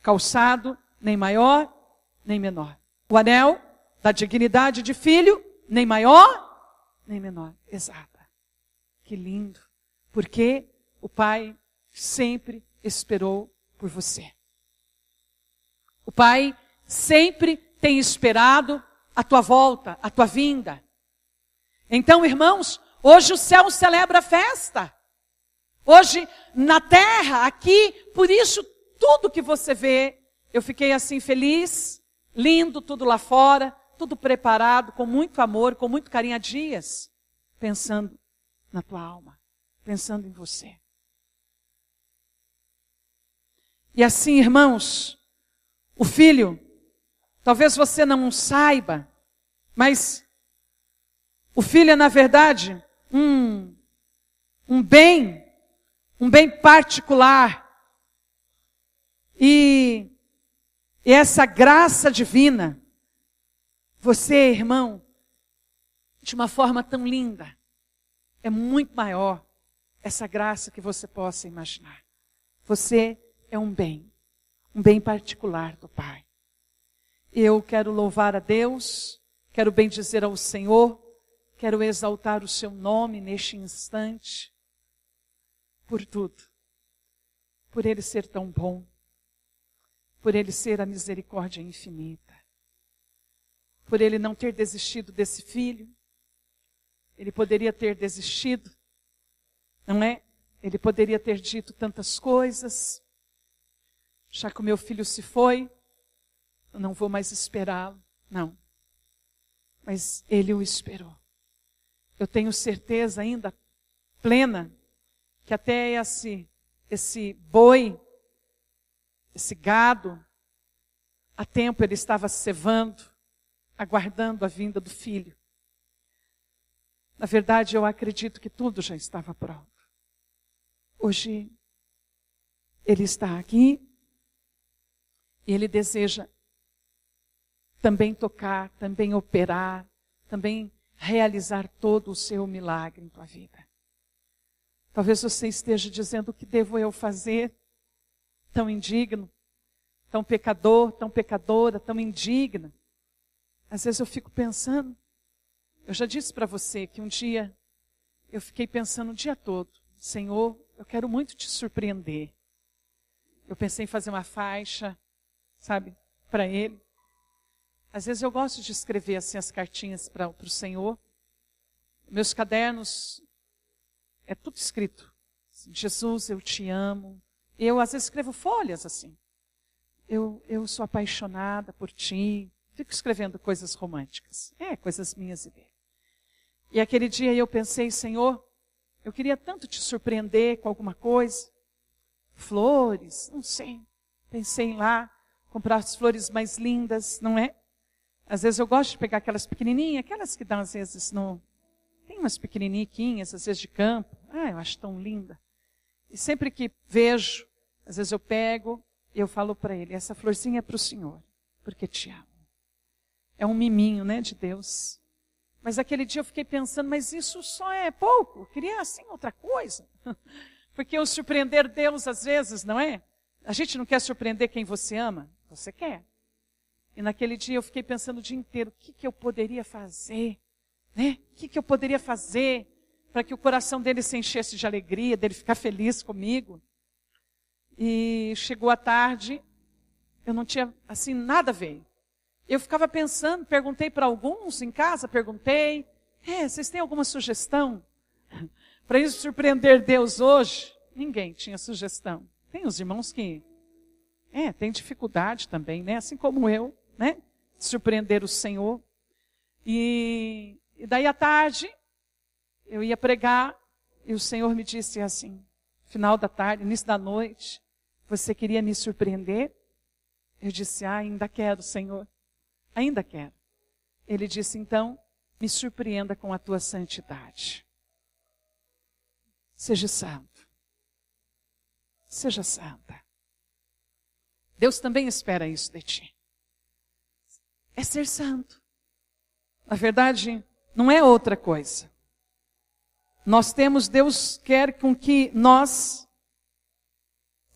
Calçado nem maior, nem menor. O anel da dignidade de filho, nem maior, nem menor. Exata. Que lindo. Porque o Pai sempre esperou por você. O Pai sempre tem esperado a tua volta, a tua vinda. Então, irmãos, hoje o céu celebra a festa. Hoje, na terra, aqui, por isso, tudo que você vê eu fiquei assim feliz, lindo tudo lá fora, tudo preparado, com muito amor, com muito carinho há dias, pensando na tua alma, pensando em você. E assim, irmãos, o filho, talvez você não saiba, mas o filho é, na verdade, um, um bem, um bem particular. E e essa graça divina, você, irmão, de uma forma tão linda, é muito maior essa graça que você possa imaginar. Você é um bem, um bem particular do Pai. Eu quero louvar a Deus, quero bendizer ao Senhor, quero exaltar o seu nome neste instante, por tudo, por Ele ser tão bom, por ele ser a misericórdia infinita, por ele não ter desistido desse filho. Ele poderia ter desistido, não é? Ele poderia ter dito tantas coisas. Já que o meu filho se foi, eu não vou mais esperá-lo. Não. Mas ele o esperou. Eu tenho certeza ainda plena que até esse, esse boi esse gado, há tempo ele estava cevando, aguardando a vinda do filho. Na verdade, eu acredito que tudo já estava pronto. Hoje, ele está aqui e ele deseja também tocar, também operar, também realizar todo o seu milagre em tua vida. Talvez você esteja dizendo o que devo eu fazer tão indigno, tão pecador, tão pecadora, tão indigna. Às vezes eu fico pensando, eu já disse para você que um dia eu fiquei pensando o dia todo, Senhor, eu quero muito te surpreender. Eu pensei em fazer uma faixa, sabe, para Ele. Às vezes eu gosto de escrever assim as cartinhas para o Senhor. Meus cadernos, é tudo escrito. Jesus, eu te amo. Eu, às vezes, escrevo folhas assim. Eu, eu sou apaixonada por ti. Fico escrevendo coisas românticas. É, coisas minhas e dele. E aquele dia eu pensei, Senhor, eu queria tanto te surpreender com alguma coisa. Flores, não sei. Pensei em lá, comprar as flores mais lindas, não é? Às vezes eu gosto de pegar aquelas pequenininhas, aquelas que dão às vezes no... Tem umas pequenininhas, às vezes de campo. Ah, eu acho tão linda. E sempre que vejo, às vezes eu pego e eu falo para ele: essa florzinha é para o Senhor, porque te amo. É um miminho, né, de Deus. Mas aquele dia eu fiquei pensando, mas isso só é pouco. Eu queria assim outra coisa. Porque o surpreender Deus às vezes, não é? A gente não quer surpreender quem você ama, você quer. E naquele dia eu fiquei pensando o dia inteiro, o que, que eu poderia fazer? Né? O que, que eu poderia fazer para que o coração dele se enchesse de alegria, dele ficar feliz comigo? E chegou a tarde, eu não tinha, assim, nada a ver. Eu ficava pensando, perguntei para alguns em casa, perguntei, é, vocês têm alguma sugestão para isso surpreender Deus hoje? Ninguém tinha sugestão. Tem os irmãos que, é, tem dificuldade também, né? Assim como eu, né? Surpreender o Senhor. E, e daí à tarde, eu ia pregar e o Senhor me disse assim, final da tarde, início da noite, você queria me surpreender? Eu disse, ah, ainda quero, Senhor. Ainda quero. Ele disse, então, me surpreenda com a tua santidade. Seja santo. Seja santa. Deus também espera isso de ti. É ser santo. Na verdade, não é outra coisa. Nós temos, Deus quer com que nós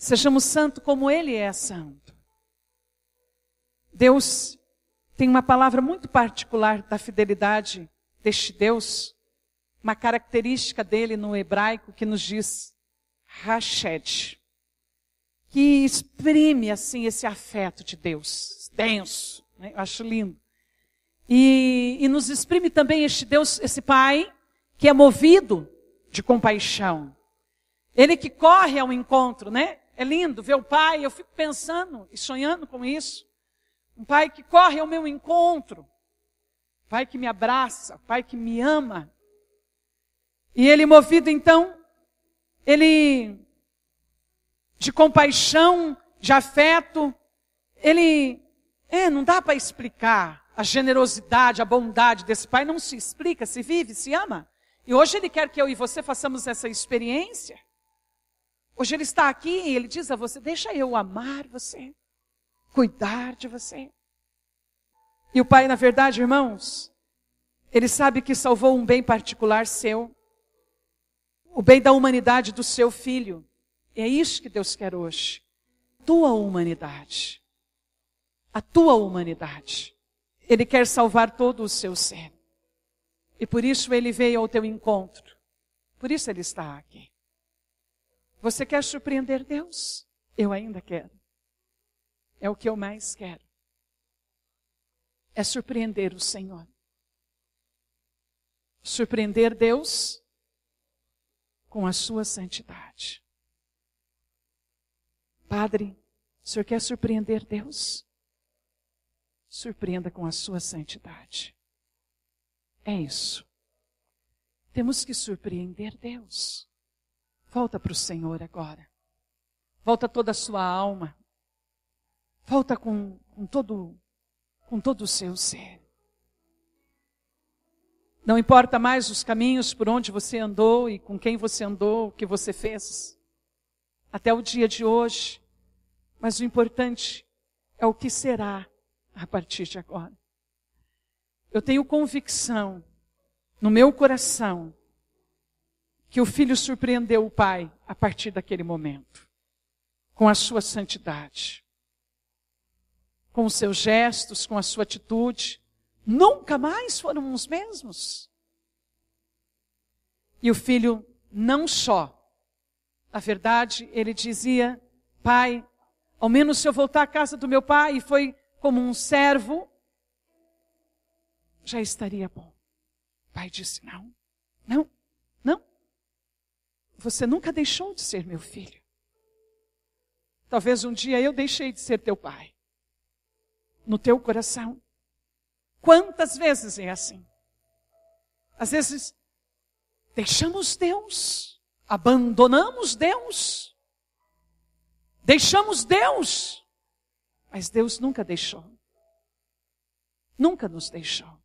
sejamos santos como Ele é santo. Deus tem uma palavra muito particular da fidelidade deste Deus, uma característica dele no hebraico que nos diz Hashed, que exprime assim esse afeto de Deus, denso, né? eu acho lindo. E, e nos exprime também este Deus, esse Pai, que é movido de compaixão. Ele que corre ao encontro, né? É lindo ver o Pai, eu fico pensando e sonhando com isso. Um pai que corre ao meu encontro. Pai que me abraça, pai que me ama. E ele movido então, ele de compaixão, de afeto, ele é, não dá para explicar a generosidade, a bondade desse pai, não se explica, se vive, se ama. E hoje ele quer que eu e você façamos essa experiência. Hoje ele está aqui e ele diz a você: Deixa eu amar você cuidar de você. E o Pai, na verdade, irmãos, Ele sabe que salvou um bem particular seu, o bem da humanidade do seu filho. E é isso que Deus quer hoje. Tua humanidade. A tua humanidade. Ele quer salvar todo o seu ser. E por isso ele veio ao teu encontro. Por isso ele está aqui. Você quer surpreender Deus? Eu ainda quero. É o que eu mais quero. É surpreender o Senhor. Surpreender Deus com a sua santidade. Padre, o senhor quer surpreender Deus? Surpreenda com a sua santidade. É isso. Temos que surpreender Deus. Volta para o Senhor agora. Volta toda a sua alma. Volta com, com, todo, com todo o seu ser. Não importa mais os caminhos por onde você andou e com quem você andou, o que você fez, até o dia de hoje. Mas o importante é o que será a partir de agora. Eu tenho convicção no meu coração que o filho surpreendeu o pai a partir daquele momento, com a sua santidade com os seus gestos, com a sua atitude, nunca mais foram os mesmos. E o filho não só. Na verdade, ele dizia: Pai, ao menos se eu voltar à casa do meu pai e foi como um servo, já estaria bom. O pai disse: Não, não, não. Você nunca deixou de ser meu filho. Talvez um dia eu deixei de ser teu pai no teu coração. Quantas vezes é assim? Às vezes, deixamos Deus, abandonamos Deus, deixamos Deus, mas Deus nunca deixou. Nunca nos deixou.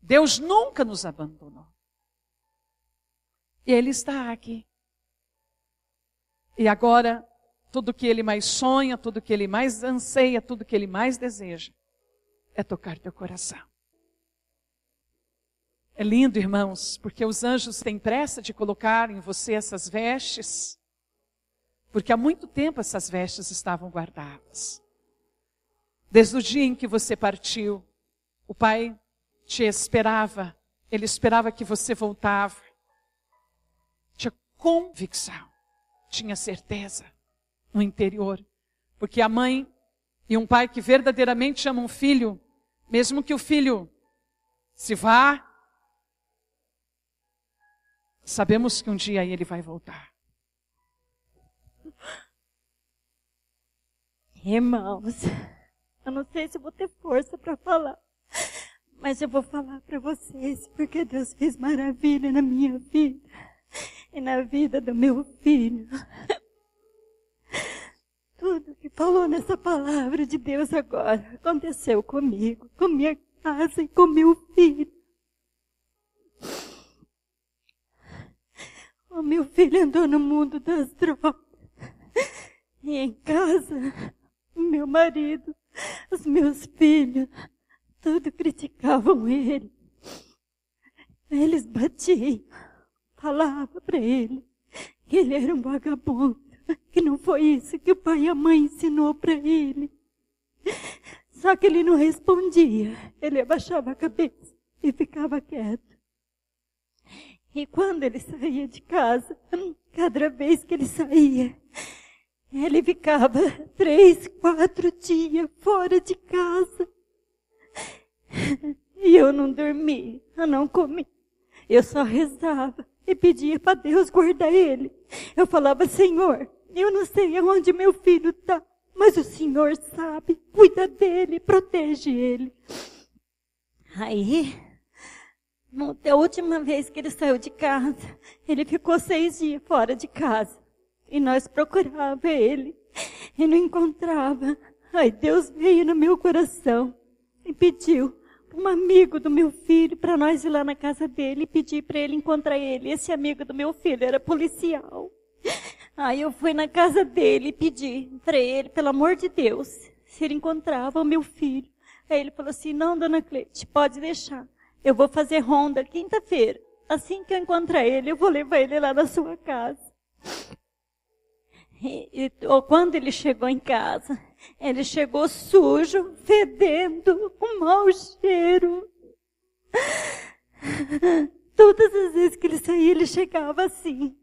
Deus nunca nos abandonou. E Ele está aqui. E agora, tudo que Ele mais sonha, tudo que Ele mais anseia, tudo que Ele mais deseja, é tocar teu coração. É lindo, irmãos, porque os anjos têm pressa de colocar em você essas vestes, porque há muito tempo essas vestes estavam guardadas. Desde o dia em que você partiu, o Pai te esperava, Ele esperava que você voltava. Tinha convicção, tinha certeza no interior. Porque a mãe e um pai que verdadeiramente ama um filho, mesmo que o filho se vá, sabemos que um dia ele vai voltar. Irmãos, eu não sei se vou ter força para falar, mas eu vou falar para vocês porque Deus fez maravilha na minha vida e na vida do meu filho. Tudo que falou nessa palavra de Deus agora aconteceu comigo, com minha casa e com meu filho. O meu filho andou no mundo das drogas. E em casa, meu marido, os meus filhos, tudo criticavam ele. Eles batiam, falavam para ele que ele era um vagabundo, que não foi isso que o pai e a mãe ensinou para ele. Só que ele não respondia, ele abaixava a cabeça e ficava quieto. E quando ele saía de casa, cada vez que ele saía, ele ficava três, quatro dias fora de casa. E eu não dormi, eu não comi. Eu só rezava e pedia para Deus guardar ele. Eu falava, Senhor, eu não sei aonde meu filho está, mas o Senhor sabe, cuida dele, protege ele. Aí, a última vez que ele saiu de casa, ele ficou seis dias fora de casa. E nós procurava ele e não encontrava. Aí Deus veio no meu coração e pediu um amigo do meu filho para nós ir lá na casa dele e pedir para ele encontrar ele. Esse amigo do meu filho era policial. Aí eu fui na casa dele e pedi para ele, pelo amor de Deus, se ele encontrava o meu filho. Aí ele falou assim: Não, dona Cleide, pode deixar. Eu vou fazer ronda quinta-feira. Assim que eu encontrar ele, eu vou levar ele lá na sua casa. E, e, quando ele chegou em casa, ele chegou sujo, fedendo, com mau cheiro. Todas as vezes que ele saía, ele chegava assim,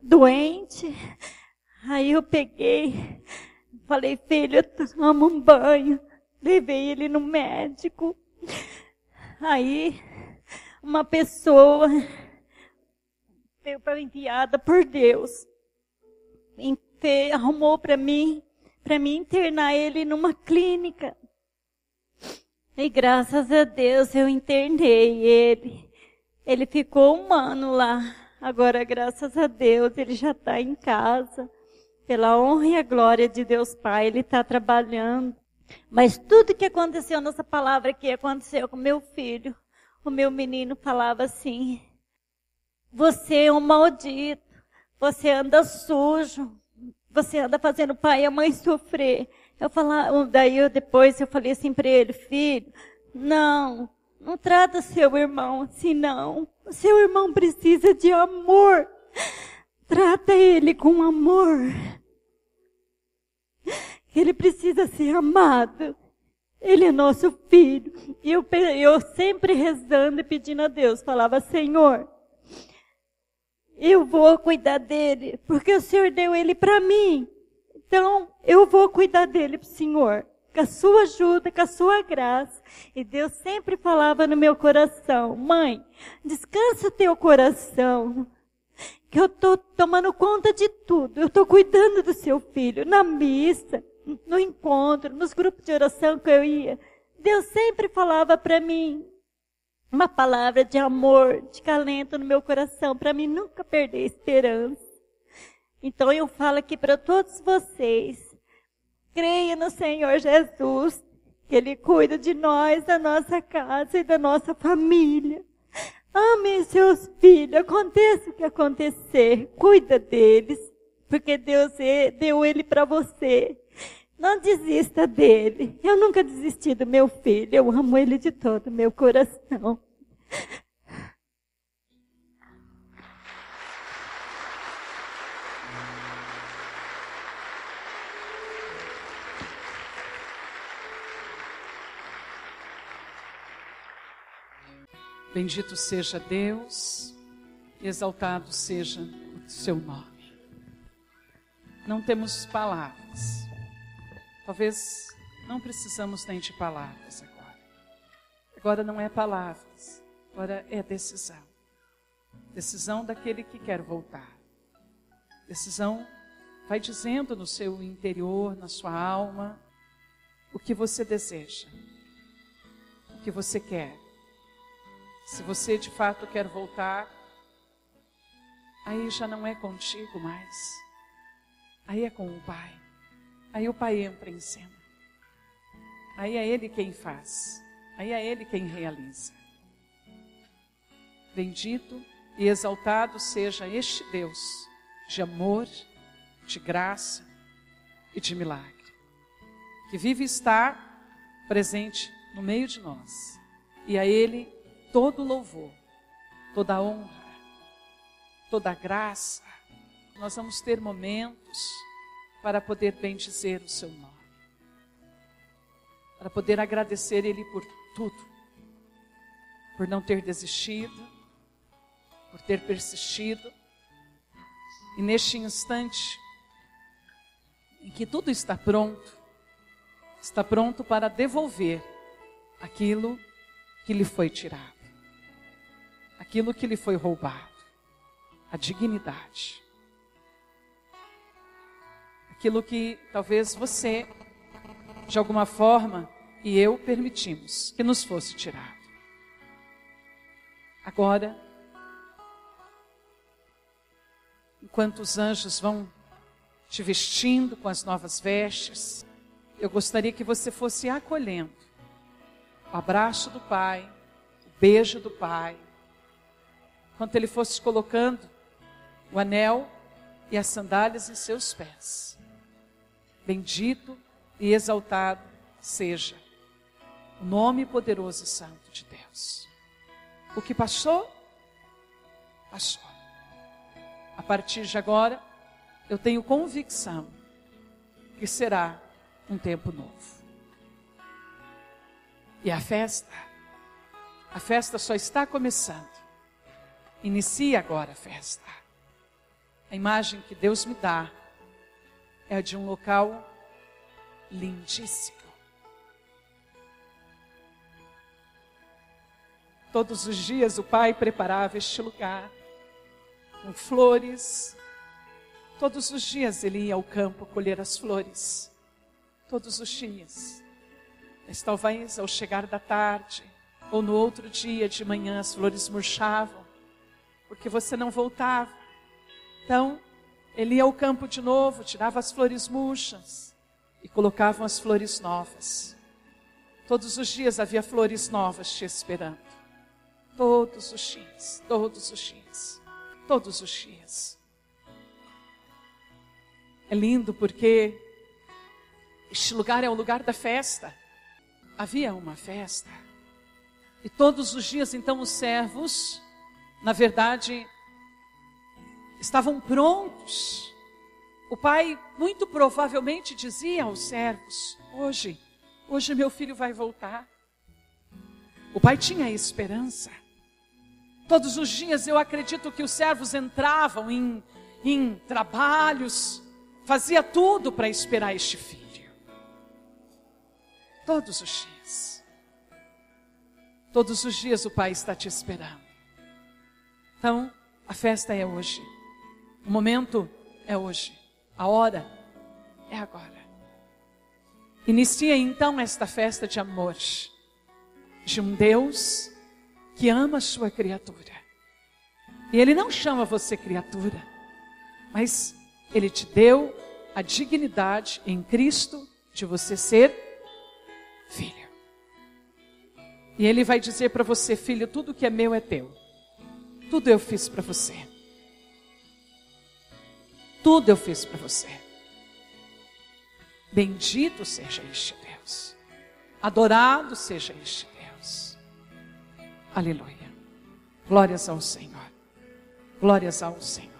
doente. Aí eu peguei, falei, filho, toma um banho. Levei ele no médico. Aí, uma pessoa veio para enviada por Deus arrumou para mim, para mim internar ele numa clínica. E graças a Deus eu internei ele. Ele ficou um ano lá. Agora, graças a Deus, ele já está em casa. Pela honra e a glória de Deus Pai, ele está trabalhando. Mas tudo que aconteceu nessa palavra que aconteceu com meu filho, o meu menino falava assim: Você é um maldito, você anda sujo, você anda fazendo o pai e a mãe sofrer. Eu falava, daí eu depois eu falei assim para ele, filho, não, não trata seu irmão assim não. O seu irmão precisa de amor. Trata ele com amor. Ele precisa ser amado. Ele é nosso filho. E eu, eu sempre rezando e pedindo a Deus, falava, Senhor, eu vou cuidar dele, porque o Senhor deu ele para mim. Então, eu vou cuidar dele para o Senhor, com a sua ajuda, com a sua graça. E Deus sempre falava no meu coração, mãe, descansa teu coração, que eu estou tomando conta de tudo. Eu estou cuidando do seu filho, na missa, no encontro, nos grupos de oração que eu ia. Deus sempre falava para mim, uma palavra de amor, de calento no meu coração, para mim nunca perder a esperança. Então eu falo aqui para todos vocês, creia no Senhor Jesus, que Ele cuida de nós, da nossa casa e da nossa família. Amem seus filhos, aconteça o que acontecer, cuida deles, porque Deus deu ele para você. Não desista dele. Eu nunca desisti do meu filho. Eu amo ele de todo o meu coração. Bendito seja Deus, exaltado seja o seu nome. Não temos palavras Talvez não precisamos nem de palavras agora. Agora não é palavras, agora é decisão. Decisão daquele que quer voltar. Decisão vai dizendo no seu interior, na sua alma, o que você deseja, o que você quer. Se você de fato quer voltar, aí já não é contigo mais, aí é com o Pai. Aí o Pai entra em cena. Aí é Ele quem faz, aí é Ele quem realiza. Bendito e exaltado seja este Deus de amor, de graça e de milagre, que vive estar presente no meio de nós. E a Ele todo louvor, toda honra, toda graça. Nós vamos ter momentos para poder bendizer o Seu nome, para poder agradecer Ele por tudo, por não ter desistido, por ter persistido. E neste instante, em que tudo está pronto, está pronto para devolver aquilo que lhe foi tirado, aquilo que lhe foi roubado, a dignidade. Aquilo que talvez você, de alguma forma, e eu permitimos que nos fosse tirado. Agora, enquanto os anjos vão te vestindo com as novas vestes, eu gostaria que você fosse acolhendo o abraço do Pai, o beijo do Pai, enquanto Ele fosse colocando o anel e as sandálias em seus pés. Bendito e exaltado seja o nome poderoso e santo de Deus. O que passou, passou. A partir de agora, eu tenho convicção que será um tempo novo. E a festa, a festa só está começando. Inicia agora a festa. A imagem que Deus me dá é de um local lindíssimo. Todos os dias o pai preparava este lugar com flores, Todos os dias ele ia ao campo colher as flores. Todos os dias. Mas talvez ao chegar da tarde, ou no outro dia de manhã, as flores murchavam, porque você não voltava. Então, ele ia ao campo de novo, tirava as flores murchas e colocavam as flores novas. Todos os dias havia flores novas te esperando. Todos os dias, todos os dias, todos os dias. É lindo porque este lugar é o lugar da festa. Havia uma festa. E todos os dias, então, os servos, na verdade, estavam prontos. O pai, muito provavelmente, dizia aos servos: Hoje, hoje meu filho vai voltar. O pai tinha esperança. Todos os dias eu acredito que os servos entravam em, em trabalhos, fazia tudo para esperar este filho. Todos os dias. Todos os dias o Pai está te esperando. Então, a festa é hoje. O momento é hoje. A hora é agora. Inicia então esta festa de amor de um Deus que ama a sua criatura. E Ele não chama você criatura, mas ele te deu a dignidade em Cristo de você ser filho. E Ele vai dizer para você, filho, tudo que é meu é teu. Tudo eu fiz para você. Tudo eu fiz para você. Bendito seja este Deus. Adorado seja este Deus. Aleluia. Glórias ao Senhor. Glórias ao Senhor.